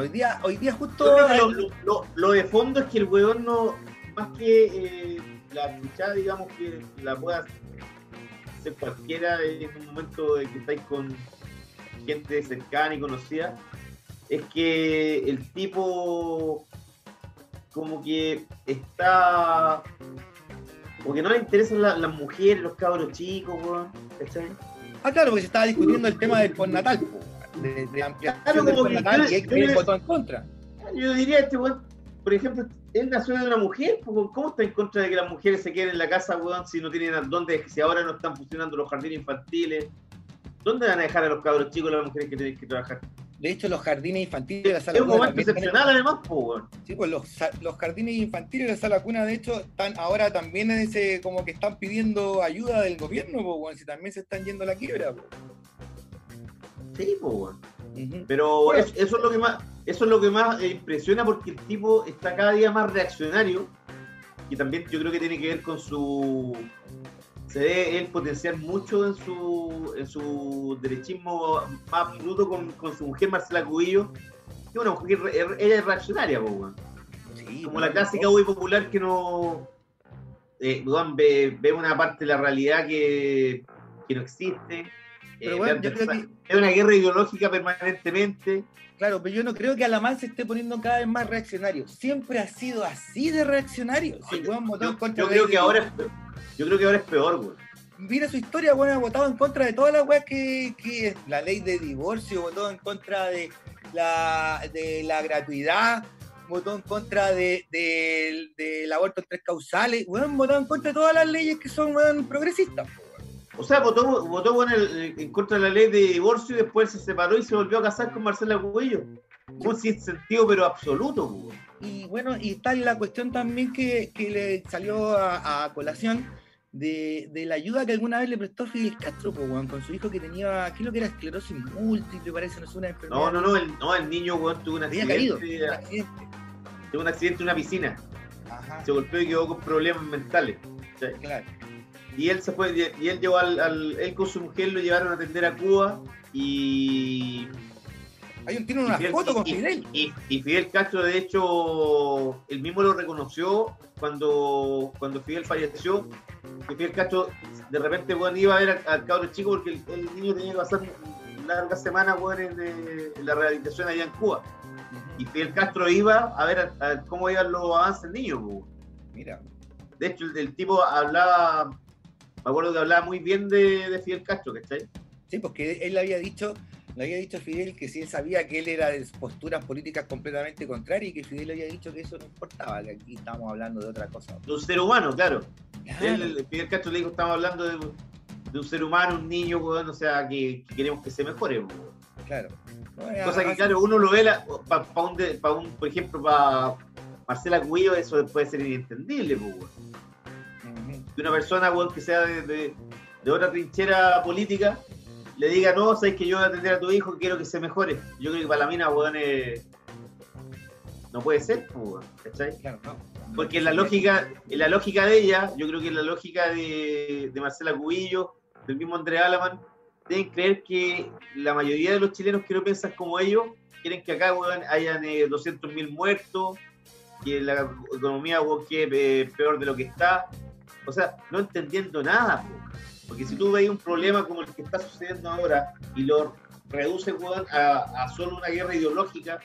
Hoy día, hoy día justo. Lo, lo- lo- lo de fondo es que el weón no, más que eh, la fichada, digamos, que la pueda hacer cualquiera en un momento de que estáis con gente cercana y conocida, es que el tipo como que está como que no le interesan la- las mujeres, los cabros chicos, weón. Ah, claro, porque se estaba discutiendo el tema del postnatal, po, de, de ampliación Claro, del postnatal, y hay votó en contra. Yo diría, este weón, por ejemplo, él nació de una mujer, ¿cómo está en contra de que las mujeres se queden en la casa, weón, si no tienen a dónde, si ahora no están funcionando los jardines infantiles? ¿Dónde van a dejar a los cabros chicos las mujeres que tienen que trabajar? De hecho, los jardines infantiles de la Es sala un cuna momento también tienen- excepcional además, po, weón. Sí, pues los, los jardines infantiles de la sala cuna, de hecho, están ahora también en ese, como que están pidiendo ayuda del gobierno, pues, weón, si también se están yendo a la quiebra, pues. Sí, po, weón. Ujú. Pero Bueno. es- eso es lo que más, eso es lo que más eh, impresiona porque el tipo está cada día más reaccionario y también yo creo que tiene que ver con su se ve él potenciar mucho en su en su derechismo más absoluto con, con su mujer Marcela Cubillo que una mujer ella es reaccionaria. Sí, como la clásica muy popular que no eh, ve, ve una parte de la realidad que, que no existe Pero Eh, bueno, ve yo creo adversa- que, es una guerra ideológica permanentemente claro, pero yo no creo que Alamán se esté poniendo cada vez más reaccionario. Siempre ha sido así de reaccionario. Si Yo, creo que ahora es peor. Yo creo que ahora es peor, güey. Mira su historia, weón, ha votado en contra de todas las weas que, que la ley de divorcio, votó en contra de la, de la gratuidad, votó en contra de, de- del aborto en tres causales, weón, votó en contra de todas las leyes que son weón, progresistas. O sea, votó, votó el- en contra de la ley de divorcio y después se separó y se volvió a casar con Marcela Cubillo. Un sin sentido, pero absoluto. Y bueno, y está la cuestión también que, que le salió a, a colación de, de la ayuda que alguna vez le prestó Fidel Castro, con su hijo que tenía, ¿qué es lo que era? Esclerosis múltiple, parece, no es una enfermedad. No, no, no, el, no, el niño, tuvo un caído, accidente, un accidente. tuvo un accidente en una piscina. Ajá, Se golpeó y quedó con problemas mentales. claro. Y él se fue, y él llevó al, al- él con su mujer lo llevaron a atender a Cuba y Hay un, tiene una Y Fidel- foto con y- Fidel. Y, y Fidel Castro, de hecho, él mismo lo reconoció cuando, cuando Fidel falleció. Que Fidel Castro, de repente, bueno, iba a ver al, cabro chico porque el, el niño tenía que pasar largas semanas bueno, en, eh, en la rehabilitación allá en Cuba. Y Fidel Castro iba a ver a- a cómo iban los avances del niño. Mira, De hecho, el, el tipo hablaba, me acuerdo que hablaba muy bien de, de Fidel Castro, ¿cachai? sí, porque él le había dicho, le había dicho a Fidel que si él sabía que él era de posturas políticas completamente contrarias y que Fidel le había dicho que eso no importaba, que aquí estamos hablando de otra cosa. De un ser humano, claro. Claro. Él, Fidel Castro le dijo, estamos hablando de, de un ser humano, un niño, weón, o sea, que, que queremos que se mejore. weón. Claro. Cosa que, claro, uno lo ve, para un, pa' un, por ejemplo, para Marcela Cuillo, eso puede ser inentendible. Ujú. Que una persona, weón, que sea de, de- de otra trinchera política, le diga, no, sabes que yo voy a atender a tu hijo, quiero que se mejore. Yo creo que para la mina, weón, no puede ser, weón, ¿cachai? Claro, no. Porque en la lógica, en la lógica de ella, yo creo que en la lógica de, de Marcela Cubillo, del mismo André Alaman, deben creer que la mayoría de los chilenos que no piensan como ellos, quieren que acá weón, hayan eh, 200.000 muertos, que la economía weón, quede eh, peor de lo que está. O sea, no entendiendo nada. po. Porque si tú veis un problema como el que está sucediendo ahora y lo reduces weón, a, a solo una guerra ideológica,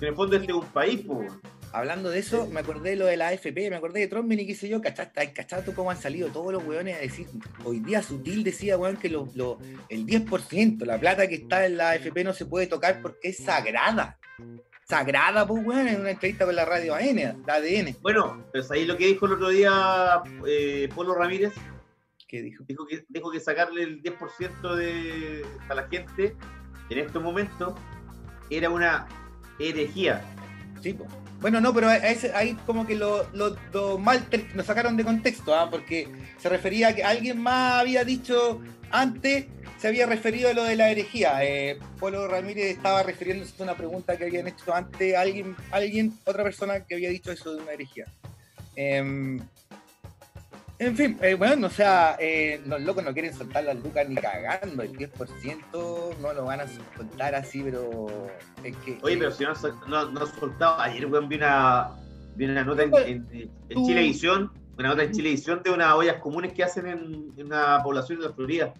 en el fondo este es un país, po. Hablando de eso, me acordé de lo de la AFP, me acordé de Trump y qué sé yo, ¿cachaste, ¿cachaste cómo han salido todos los weones a decir? Hoy día Sutil decía, weón, que lo- lo- el 10%, la plata que está en la AFP no se puede tocar porque es sagrada. Sagrada, pues, weón, en una entrevista con la radio AN, la ADN. Bueno, pues ahí lo que dijo el otro día eh, Polo Ramírez, ¿Qué dijo? dijo que, dijo que sacarle el 10% de, a la gente en estos momentos era una herejía. Sí, po. Bueno, no, pero ahí como que lo, lo, lo mal lo sacaron de contexto, ¿ah? porque se refería a que alguien más había dicho antes, se había referido a lo de la herejía. Eh, Polo Ramírez estaba refiriéndose a una pregunta que habían hecho antes, alguien, alguien, otra persona que había dicho eso de una herejía. Em, en fin, eh, bueno, o sea, eh, los locos no quieren soltar las lucas ni cagando, el 10% no lo van a soltar así, pero es que... Oye, pero si no, no, no soltado, ayer weón, vi una, vi una nota en, en, en Chilevisión, una nota en Chilevisión de unas ollas comunes que hacen en, en una población de la Florida.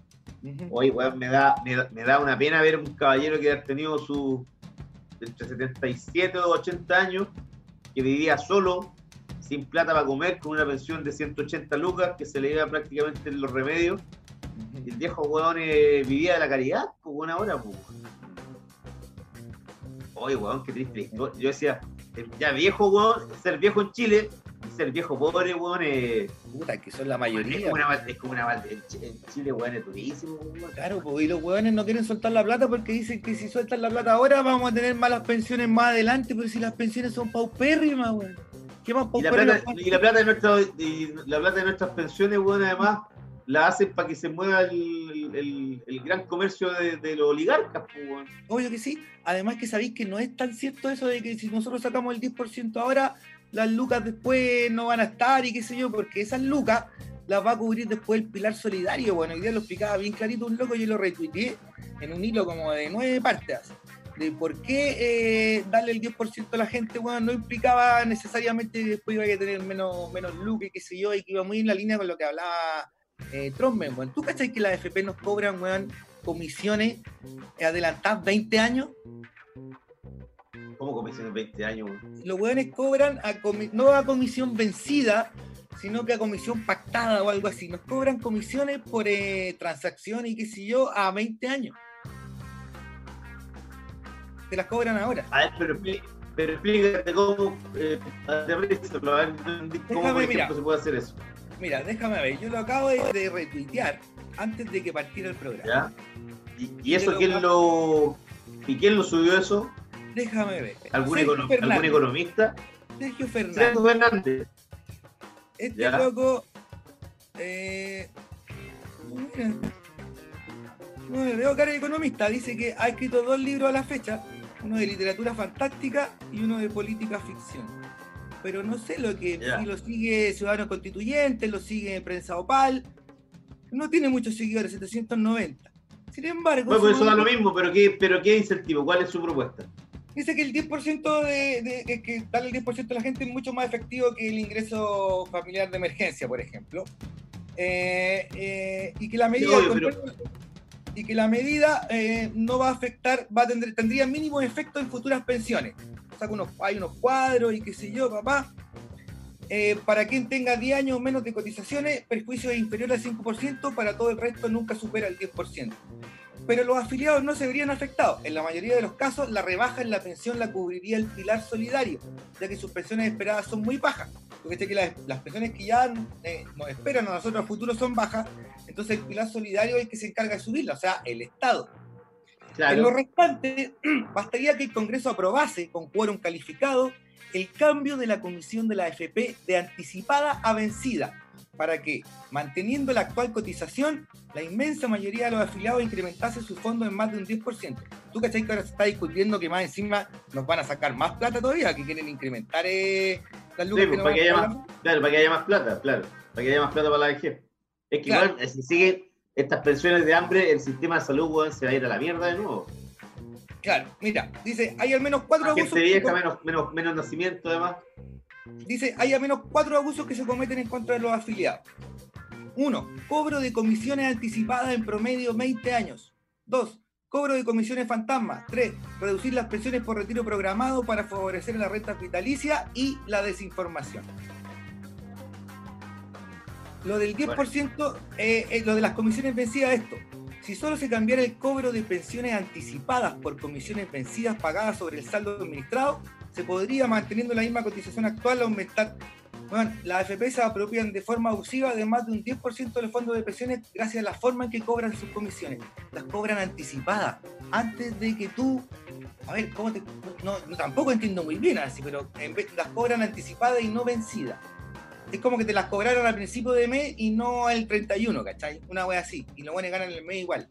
Oye, weón, me da, me, da, me da una pena ver un caballero que ha tenido su entre 77 o 80 años, que vivía solo, sin plata para comer, con una pensión de 180 lucas, que se le iba prácticamente en los remedios. Y el viejo weón eh, vivía de la caridad, pues buena hora, pues. Oye, weón, qué triste. historia. Yo decía, ya viejo, weón, ser viejo en Chile, ser viejo pobre, weón, es, Puta, que son la es mayoría. como una, es como una mal- en Ch- en Chile, weón, es durísimo, weón. Claro, pues, y los hueones no quieren soltar la plata porque dicen que si sueltan la plata ahora vamos a tener malas pensiones más adelante, pero si las pensiones son paupérrimas, weón. ¿Qué más Y la, paupérrimas? plata, y la plata de nuestra, y la plata de nuestras pensiones, weón, además, la hacen para que se mueva el, el- el gran comercio de, de los oligarcas, pues, weón. Obvio que sí. Además que sabéis que no es tan cierto eso de que si nosotros sacamos el 10% ahora, las lucas después no van a estar y qué sé yo, porque esas lucas las va a cubrir después el pilar solidario. Bueno, hoy día lo explicaba bien clarito un loco, yo lo retuiteé en un hilo como de nueve partes. De por qué eh, darle el 10% a la gente, bueno, no implicaba necesariamente que después iba a tener menos, menos lucas y qué sé yo, y que iba muy en la línea con lo que hablaba eh, Trump, weón. ¿Tú cachai que las FP nos cobran, weón, comisiones adelantadas 20 años? ¿Cómo comisiones 20 años, los hueones cobran a no a comisión vencida, sino que a comisión pactada o algo así. Nos cobran comisiones por eh, transacción y qué sé yo a 20 años. Te las cobran ahora. A ver, pero, pero explícate cómo, eh, a ver, cómo, Déjame, ejemplo, mira. se puede hacer eso, Mira, déjame ver, yo lo acabo de, de retuitear antes de que partiera el programa. ¿ya? ¿Y, y eso quién lo, y quién lo subió eso? Déjame ver. ¿Algún, economista? Sergio Fernández. Sergio Fernández. Este Ya. loco. Eh, mira, no le veo cara de economista. Dice que ha escrito dos libros a la fecha: uno de literatura fantástica y uno de política ficción. Pero no sé lo que. Ya. Si lo sigue Ciudadanos Constituyentes, lo sigue Prensa Opal. No tiene muchos seguidores, 790. Sin embargo, Bueno, pues eso da lo mismo, pero ¿qué, pero ¿qué incentivo? ¿Cuál es su propuesta? Dice que el 10% de, de- que darle el 10% a la gente es mucho más efectivo que el ingreso familiar de emergencia, por ejemplo. Eh, eh, y que la medida, obvio, pero- y que la medida eh, no va a afectar, va a tener, tendría mínimo efecto en futuras pensiones. Saca unos, hay unos cuadros y qué sé yo, papá. Eh, para quien tenga 10 años o menos de cotizaciones, perjuicio es inferior al 5%, para todo el resto nunca supera el 10% pero los afiliados no se verían afectados. En la mayoría de los casos, la rebaja en la pensión la cubriría el pilar solidario, ya que sus pensiones esperadas son muy bajas. Porque sé que las, las pensiones que ya eh, nos esperan a nosotros a futuro son bajas, entonces el pilar solidario es el que se encarga de subirla, o sea, el Estado. En lo Claro. restante, bastaría que el Congreso aprobase con quórum calificado el cambio de la comisión de la AFP de anticipada a vencida, para que, manteniendo la actual cotización, la inmensa mayoría de los afiliados incrementase su fondo en más de un 10%. ¿Tú cachai que ahora se está discutiendo que más encima nos van a sacar más plata todavía, que quieren incrementar eh, las Sí, lucas pues, para que haya más, claro, para que haya más plata, claro. Para que haya más plata para la vejez. Es que Claro. igual, si siguen estas pensiones de hambre, el sistema de salud se va a ir a la mierda de nuevo. Claro, mira, dice, hay al menos cuatro abusos. gente vieja, menos, menos, menos nacimiento además. Dice, hay al menos cuatro abusos que se cometen en contra de los afiliados. Uno, cobro de comisiones anticipadas en promedio 20 años. Dos, cobro de comisiones fantasma. Tres, reducir las pensiones por retiro programado para favorecer la renta vitalicia y la desinformación. Lo del 10%, eh, eh, lo de las comisiones vencidas, esto. Si solo se cambiara el cobro de pensiones anticipadas por comisiones vencidas pagadas sobre el saldo administrado, se podría, manteniendo la misma cotización actual, aumentar. Bueno, las AFP se apropian de forma abusiva de más de un 10% de los fondos de pensiones gracias a la forma en que cobran sus comisiones. Las cobran anticipadas, antes de que tú. A ver, ¿cómo te.? No, tampoco entiendo muy bien así, pero las cobran anticipadas y no vencidas. Es como que te las cobraron al principio de mes y no el 31, ¿cachai? Una wea así. Y los buenos ganan el mes igual.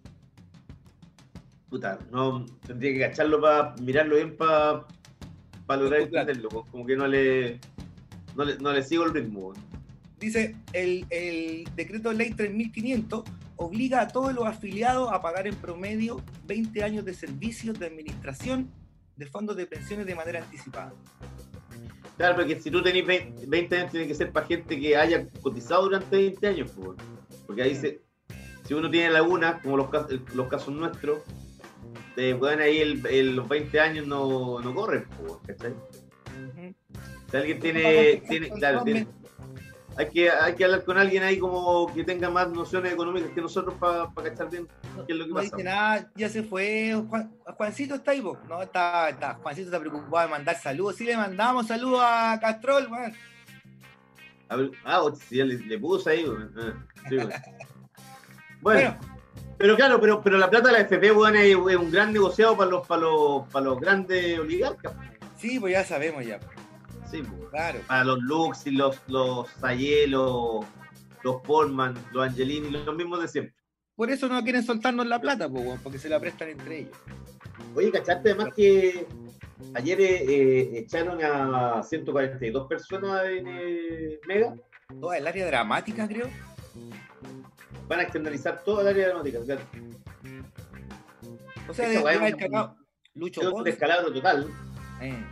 Puta, no tendría que cacharlo para mirarlo bien para lograr tu plata. entenderlo. pues, Como que no le, no le, no le sigo el ritmo. Dice, el, el decreto ley 3500 obliga a todos los afiliados a pagar en promedio 20 años de servicios de administración de fondos de pensiones de manera anticipada. Claro, porque si tú tenés 20, 20 años, tiene que ser para gente que haya cotizado durante 20 años. Porque ahí se, si uno tiene lagunas, como los, los casos nuestros, de, weón, ahí el, el- los 20 años no, no corren. pues, ¿cachai? Si alguien tiene, tiene, claro, tiene, hay que, hay que hablar con alguien ahí como que tenga más nociones económicas que nosotros para cachar bien qué es lo que No pasa. dice nada, ya se fue. Juan- Juancito está ahí? No, está, está. Juancito está preocupado de mandar saludos. Sí le mandamos saludos a Castrol. A ver, ah, ya le, le puso ahí, weón. Ah, sí. Bueno, Bueno, pero claro, pero, pero la plata de la FP, weón, es, es un gran negociado para los, para los, para los grandes oligarcas. sí, pues ya sabemos ya. Sí, pues. Claro. Para los Lux y los, los Sayé, los, los Polman, los Angelini, los mismos de siempre. Por eso no quieren soltarnos la plata, pues, weón, porque se la prestan entre ellos. Oye, ¿cachaste además que ayer eh, eh, echaron a 142 personas en eh, Mega? Toda el área dramática, creo. Van a externalizar toda el área aeronáutica. O sea, O sea, de, de un-. Lucho es un descalabro total. eh.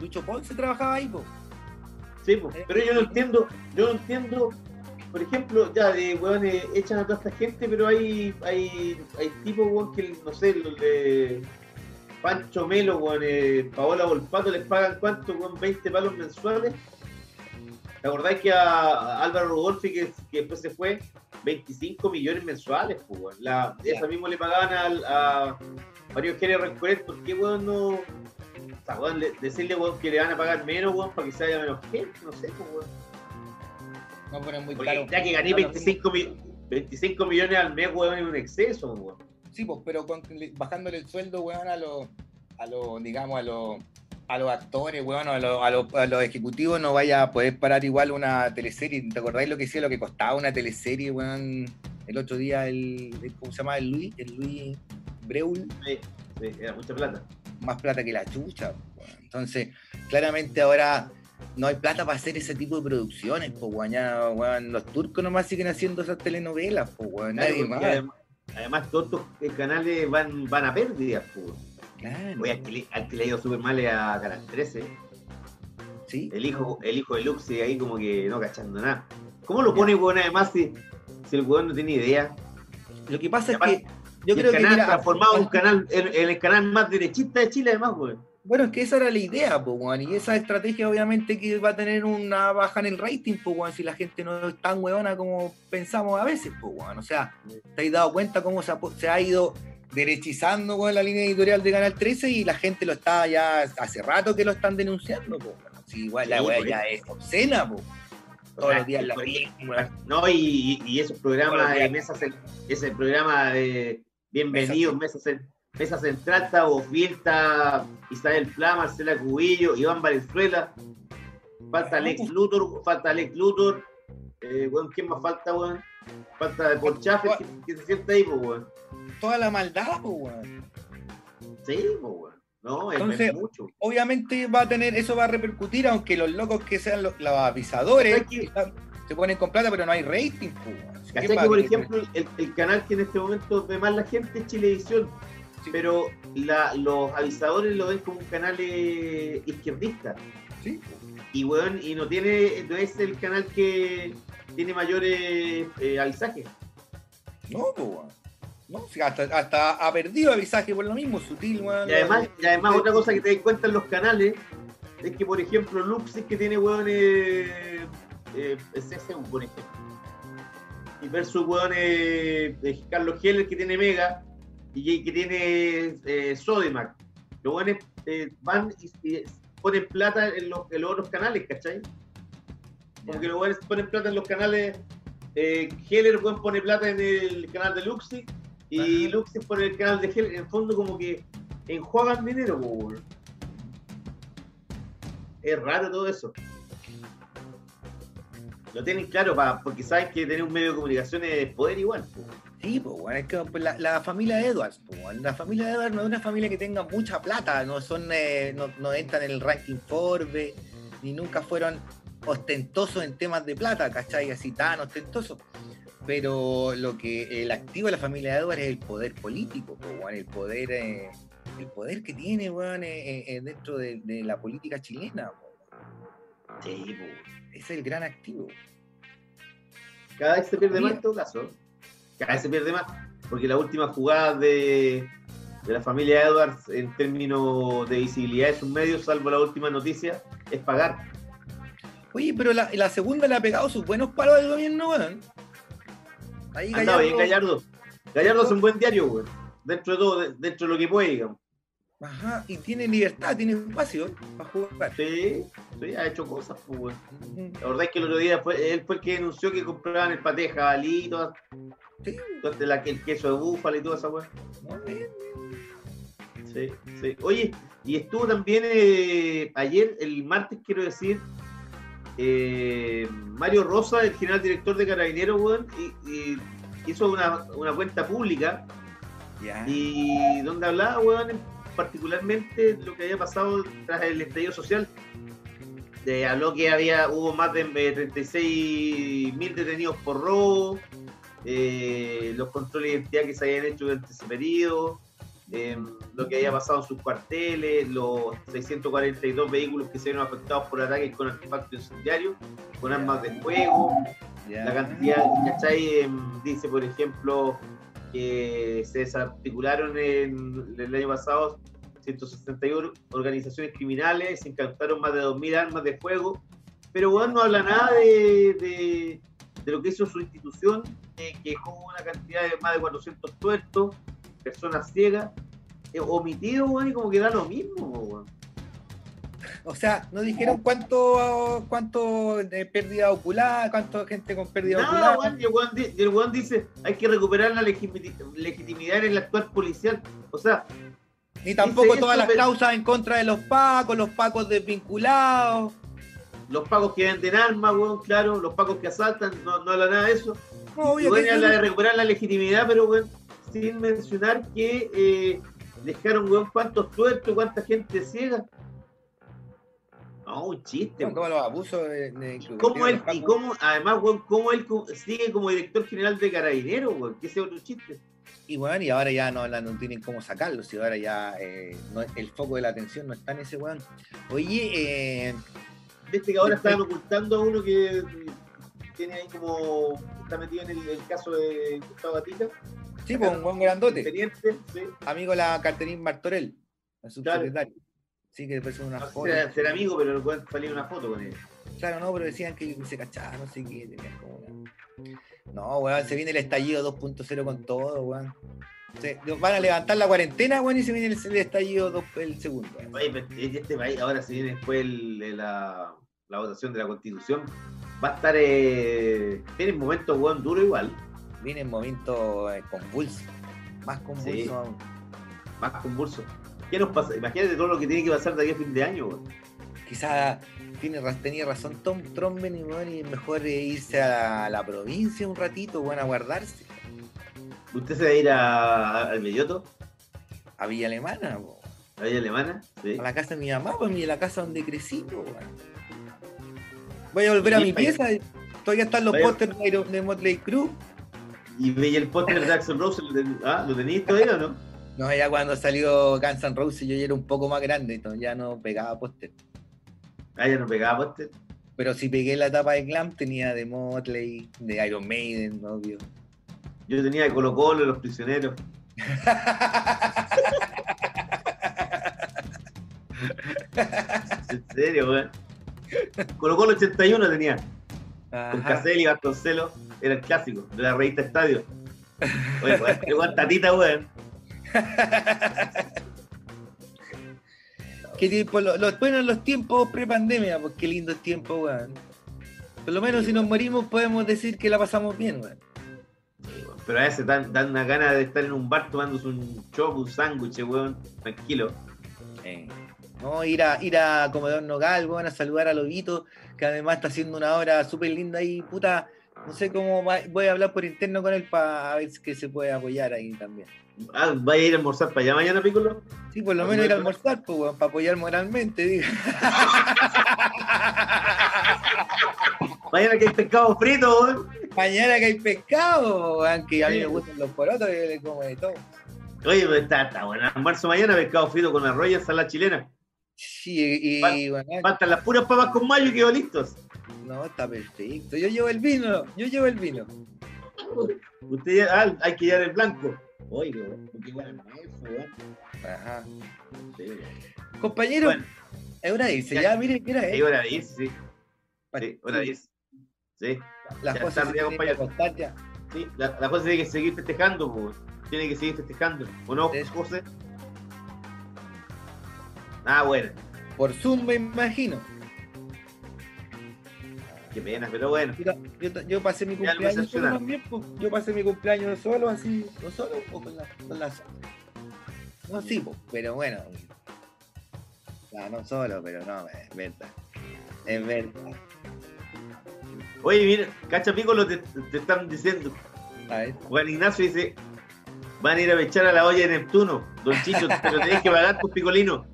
Lucho Ponce trabajaba ahí, pues. Sí, po. pero yo no entiendo, yo no entiendo, por ejemplo, ya de weones echan a toda esta gente, pero hay, hay, hay tipos, weón, que no sé, los de Pancho Melo, weón, eh, Paola Volpato, les pagan cuánto, weón, 20 palos mensuales. ¿Te acordáis que a, a Álvaro Rodolfi, que, que después se fue, 25 millones mensuales, pues, weón? La, esa mismo le pagaban al, a Mario Jerez Rencoret, ¿por qué, weón, no...? O sea, weón, le- decirle, weón, que le van a pagar menos, weón, para que se haya menos gente, no sé, pues, weón. No, pero es muy Porque caro. ya que gané No, no, 25, mi- 25 millones al mes, weón, es un exceso, weón. Sí, pues, pero con- bajándole el sueldo, weón, a los, a los, digamos, a los, a los actores, weón, a los, a, los, a los ejecutivos no vaya a poder parar igual una teleserie. ¿Te acordáis lo que decía, lo que costaba una teleserie, weón? El otro día, el, el- ¿cómo se llama? El Luis, el Luis Breul, Sí, sí, era mucha plata. más plata que la chucha. weón. Entonces, claramente ahora no hay plata para hacer ese tipo de producciones, pues, weón. Ya, weón, los turcos nomás siguen haciendo esas telenovelas, pues, weón. Nadie más. Además, además, todos estos eh, canales van, van a pérdidas, pues. Claro. Oye, al que, le, al que le ha ido súper mal es a Canal 13. Sí. El hijo, el hijo de Lux sigue ahí como que no cachando nada. ¿Cómo lo pone, weón, además, si, si el weón no tiene idea? Lo que pasa es que yo creo el que canal mira, transformado en un canal, en, en el canal más derechista de Chile, además, weón. bueno, es que esa era la idea, weón, y esa estrategia obviamente que va a tener una baja en el rating, weón, si la gente no es tan weona como pensamos a veces, pues, weón, o sea, ¿te has dado cuenta cómo se ha, pu- se ha ido derechizando, weón, la línea editorial de Canal 13 y la gente lo está ya, hace rato que lo están denunciando, sí, igual la weá ya es obscena, pues, todos los días la No, y, y esos programas de mesas, ese programa de Bienvenidos, Mesa, Cen- Mesa Central, está Bofil, está Isabel Pla, Marcela Cubillo, Iván Valenzuela, falta Alex Luthor, falta Alex Luthor, eh, weón, ¿quién más falta, weón? Falta de Paul Schaffer, que, se sienta ahí, pues, weón. Toda la maldad, pues, weón. Sí, pues, weón. No, es, Entonces, es mucho. obviamente va a tener, eso va a repercutir, aunque los locos que sean los, los avisadores se ponen con plata, pero no hay rating. pues, weón. ¿Quién ¿Cachai va que, por ejemplo, el, el canal que en este momento ve más la gente es Chilevisión? Sí. Pero la- los avisadores lo ven como un canal eh, izquierdista. Sí. Y, weón, y no tiene, no es el canal que tiene mayores eh, avisajes. No, pues, weón. No, hasta, hasta ha perdido avisaje por lo mismo, sutil. Y además, y además otra cosa que te das cuenta en los canales es que, por ejemplo, Luxis que tiene, weón, eh, eh, CSU, por ejemplo. Y versus, weón, eh, Carlos Heller que tiene Mega y que tiene eh. Los weones eh, van y, y ponen plata en los, en los otros canales, ¿cachai? Porque los weones ponen plata en los canales. Eh, Heller, weón, pone plata en el canal de Luxi y Ajá. Luxi pone el canal de Heller. En el fondo, como que enjuagan dinero, po, weón. Es raro todo eso. Lo tienen claro, pa, porque saben que tener un medio de comunicación es poder igual. Sí, pues, weón, es que la, la familia Edwards, pues, weón, la familia Edwards no es una familia que tenga mucha plata, no son, eh, no, no entran en el ranking Forbes, ni nunca fueron ostentosos en temas de plata, ¿cachai? Así tan ostentosos. Pero lo que el activo de la familia Edwards es el poder político, pues, el poder, eh, el poder que tiene, weón, eh, eh, dentro de, de la política chilena, pues. Sí, es el gran activo. Cada vez se pierde más en todo caso. Cada vez se pierde más. Porque la última jugada de, de la familia Edwards en términos de visibilidad de sus medios, salvo la última noticia, es pagar. Oye, pero la, la segunda le ha pegado sus buenos palos al gobierno, weón. Ahí Andaba bien Gallardo- Gallardo. Gallardo es un buen diario, güey. Dentro de todo, de- dentro de lo que puede, digamos. Ajá, y tiene libertad, tiene espacio para jugar. Sí, sí, ha hecho cosas, pues. Ujú. La verdad es que el otro día fue, él fue el que denunció que compraban el paté de jabalí, todas- Sí, la- el queso de búfalo y toda esa weá. muy bien. Sí, sí. Oye, y estuvo también eh, ayer, el martes, quiero decir, eh, Mario Rosa, el general director de Carabineros, weón, y, y hizo una, una cuenta pública y donde hablaba, weón, particularmente de lo que había pasado tras el estallido social. Eh, habló que había hubo más de eh, 36 mil detenidos por robo, eh, los controles de identidad que se habían hecho durante ese periodo, eh, lo que había pasado en sus cuarteles, los 642 vehículos que se vieron afectados por ataques con artefactos incendiarios, con armas de fuego, la cantidad, ¿cachai? Em, Dice, por ejemplo, que se desarticularon en, el año pasado 161 organizaciones criminales, se incautaron más de 2.000 armas de fuego, pero bueno, no habla nada de, de- de lo que hizo su institución, eh, que dejó una cantidad de más de 400 tuertos, personas ciegas, eh, omitidos, weón, y como que da lo mismo, weón. O sea, no dijeron cuánto, cuánto de pérdida ocular, cuánta gente con pérdida Nada, ocular. weón, y el weón dice, hay que recuperar la legitimidad en el actual policial. O sea, Ni tampoco todas eso, las causas en contra de los pacos, los pacos desvinculados. los pagos que venden armas, weón, claro, los pagos que asaltan, no, no habla nada de eso. No, Y weón, habla de recuperar la legitimidad, pero weón, sin mencionar que eh, dejaron, weón, cuántos tuertos, cuánta gente ciega. No, un chiste, Como weón. los abusos de, de- que ¿Cómo él, y cómo, además, weón, cómo él sigue como director general de Carabineros, weón, que ese es otro chiste. Y bueno, y ahora ya no, no tienen cómo sacarlo, si ahora ya eh, no- el foco de la atención no está en ese weón. Oye, eh, Viste que ahora estaban ocultando a uno que tiene ahí como, está metido en el, el caso de Gustavo Gatica, sí, pues un buen grandote, sí. amigo de la Caterín Martorell, la subsecretaria. Sí, que después son No unas sé fotos. si era- ser amigo, pero no salir una foto con él. Claro, no, pero decían que se cachaba, no sé qué, una- No, weón, se viene el estallido 2.0 con todo, weón. Se- van a levantar la cuarentena, weón, y se viene el, el estallido dos- el segundo. weón. Oye, pero en este país, ahora se viene después el- la, la votación de la constitución, va a estar eh, tiene momentos weón duro igual, Viene en momentos eh, convulsos, más convulsos Sí. aún. más convulso. ¿Qué nos pasa? Imagínate todo lo que tiene que pasar de aquí a fin de año, weón. Quizá tiene, ra- tenía razón Tom Tromben y, es mejor eh, irse a la, provincia un ratito, weón, a guardarse. ¿Usted se va a ir a- al Belloto, A Villa Alemana, weón. a la Villa Alemana? Sí. a la casa de mi mamá, pues, a la casa donde crecí, weón. Voy a volver a mi pieza. Todavía están los pósters de, de Motley Crue. ¿Y veía el póster de Jackson Rose? ¿Lo ten- ah, ¿Lo tenías todavía o no? No, ya cuando salió Guns N' Roses yo ya era un poco más grande, entonces ya no pegaba póster. Ah, ya no pegaba póster. Pero si pegué la etapa de Glam tenía de Motley, de Iron Maiden, obvio. Yo tenía de Colo Colo, Los Prisioneros. En serio, weón. Colo Colo 81 tenía. Con Ajá. Caselli y Vasconcelos. Era el clásico de la revista Estadio. Oye, qué weón tatita, weón. Qué tiempo, lo- los buenos los tiempos pre-pandemia, pues qué lindos tiempos, weón. Por lo menos si nos morimos podemos decir que la pasamos bien, weón. Pero a veces dan, dan una gana de estar en un bar tomándose un chop, un sándwich, weón. Tranquilo. Eh, No, ir a, ir a Comedor Nogal, weón, a saludar a Lobito, que además está haciendo una obra súper linda ahí, puta. No sé cómo va- voy a hablar por interno con él para ver si que se puede apoyar ahí también. Ah, ¿vaya a ir a almorzar para allá mañana, Piccolo? Sí, por lo ¿A menos ir a almorzar, pues, weón, para apoyar moralmente, diga. Mañana que hay pescado frito, weón. Mañana que hay pescado, weón, que a mí Sí. me gustan los porotos, yo le como de todo. Oye, pues está, está bueno. Almuerzo mañana, pescado frito con arroz y ensalada chilena. Sí, y, y, weón, Faltan las puras papas con mayo y quedo listos. No, está perfecto. Yo llevo el vino, yo llevo el vino. Usted ya, ah, hay que llevar el blanco. Oye, weón, qué bueno es weón. Ajá. Sí. Compañero, Bueno, es hora de irse, ya. ya, mire, ¿qué hora sí, es? hora 10, sí. Sí, hora 10. Sí, Las Ya cosas se ya. sí. La, la cosa tiene que seguir festejando, pues. Tiene que seguir festejando. ¿O no. José? Ah, bueno. Por Zoom me imagino. Qué pena, pero bueno. Yo, yo- yo pasé mi cumpleaños solo también, pues. Yo pasé mi cumpleaños solo, así, no solo, o con la, con la No, sí, pues, pero bueno. No, no solo, pero no, es verdad. Es verdad. Oye, mira, cacha Piccolo, te, te están diciendo. A ver. Juan Ignacio dice: van a ir a echar a la olla de Neptuno. Don Chicho, pero tenés que pagar tus picolinos.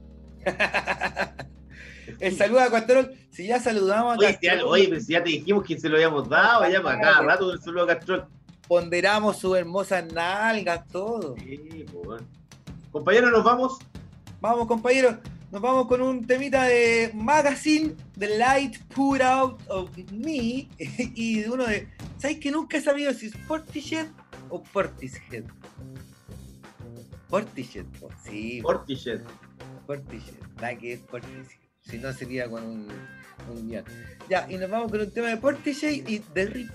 El saludo a Castrol. Si ya saludamos a Oye, si ya, oye, ya te dijimos que se lo habíamos dado, ya para cada rato el saludo a Castrol. ponderamos sus hermosas nalgas, todo. Sí, pues, bueno. Compañeros, nos vamos. Vamos, compañeros. Nos vamos con un temita de Magazine, The Light Put Out of Me, y de uno de. ¿Sabes que nunca he sabido si es Portishead o Portishead? Portishead, po. sí, Portishead. Portishead. Nada que es Portishead. Si no sería con un, un guion. Ya, y nos vamos con un tema de Portishead y de Rip.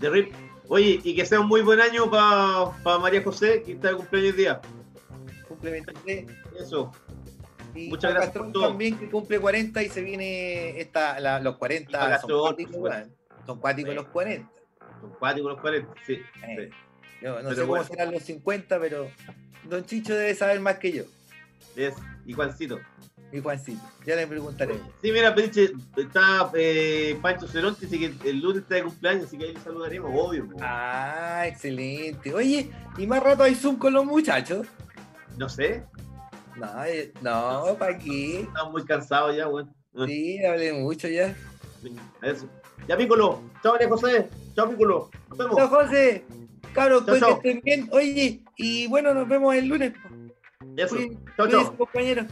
De RIP. Oye, y que sea un muy buen año para María José, que está de cumpleaños día. Cumple 23. Eso. Y Muchas gracias por todo. también que cumple 40 y se viene esta, la- los 40 Juan son cuáticos. Son cuáticos Sí. los 40. Son cuáticos los 40, sí. Eh, sí. Yo no Pero sé cómo bueno. serán los 50, pero Don Chicho debe saber más que yo. Es, y Juancito. Mi Juancito. Ya le preguntaré. Sí, mira, Pinche, está eh, Pancho Ceronte, así que el lunes está de cumpleaños, así que ahí le saludaremos, obvio. po. Ah, excelente. Oye, ¿y más rato hay Zoom con los muchachos? No sé, No, eh, no, ¿para qué? estamos muy cansados ya, bueno. Sí, hablé mucho ya. Eso. Ya, Piccolo. Chao, María José. Chao, Piccolo. Nos vemos. Chao, José. Cabros, pues que estén bien. Oye, y bueno, nos vemos el lunes. Eso. Cuídense, Chao, chao. compañeros.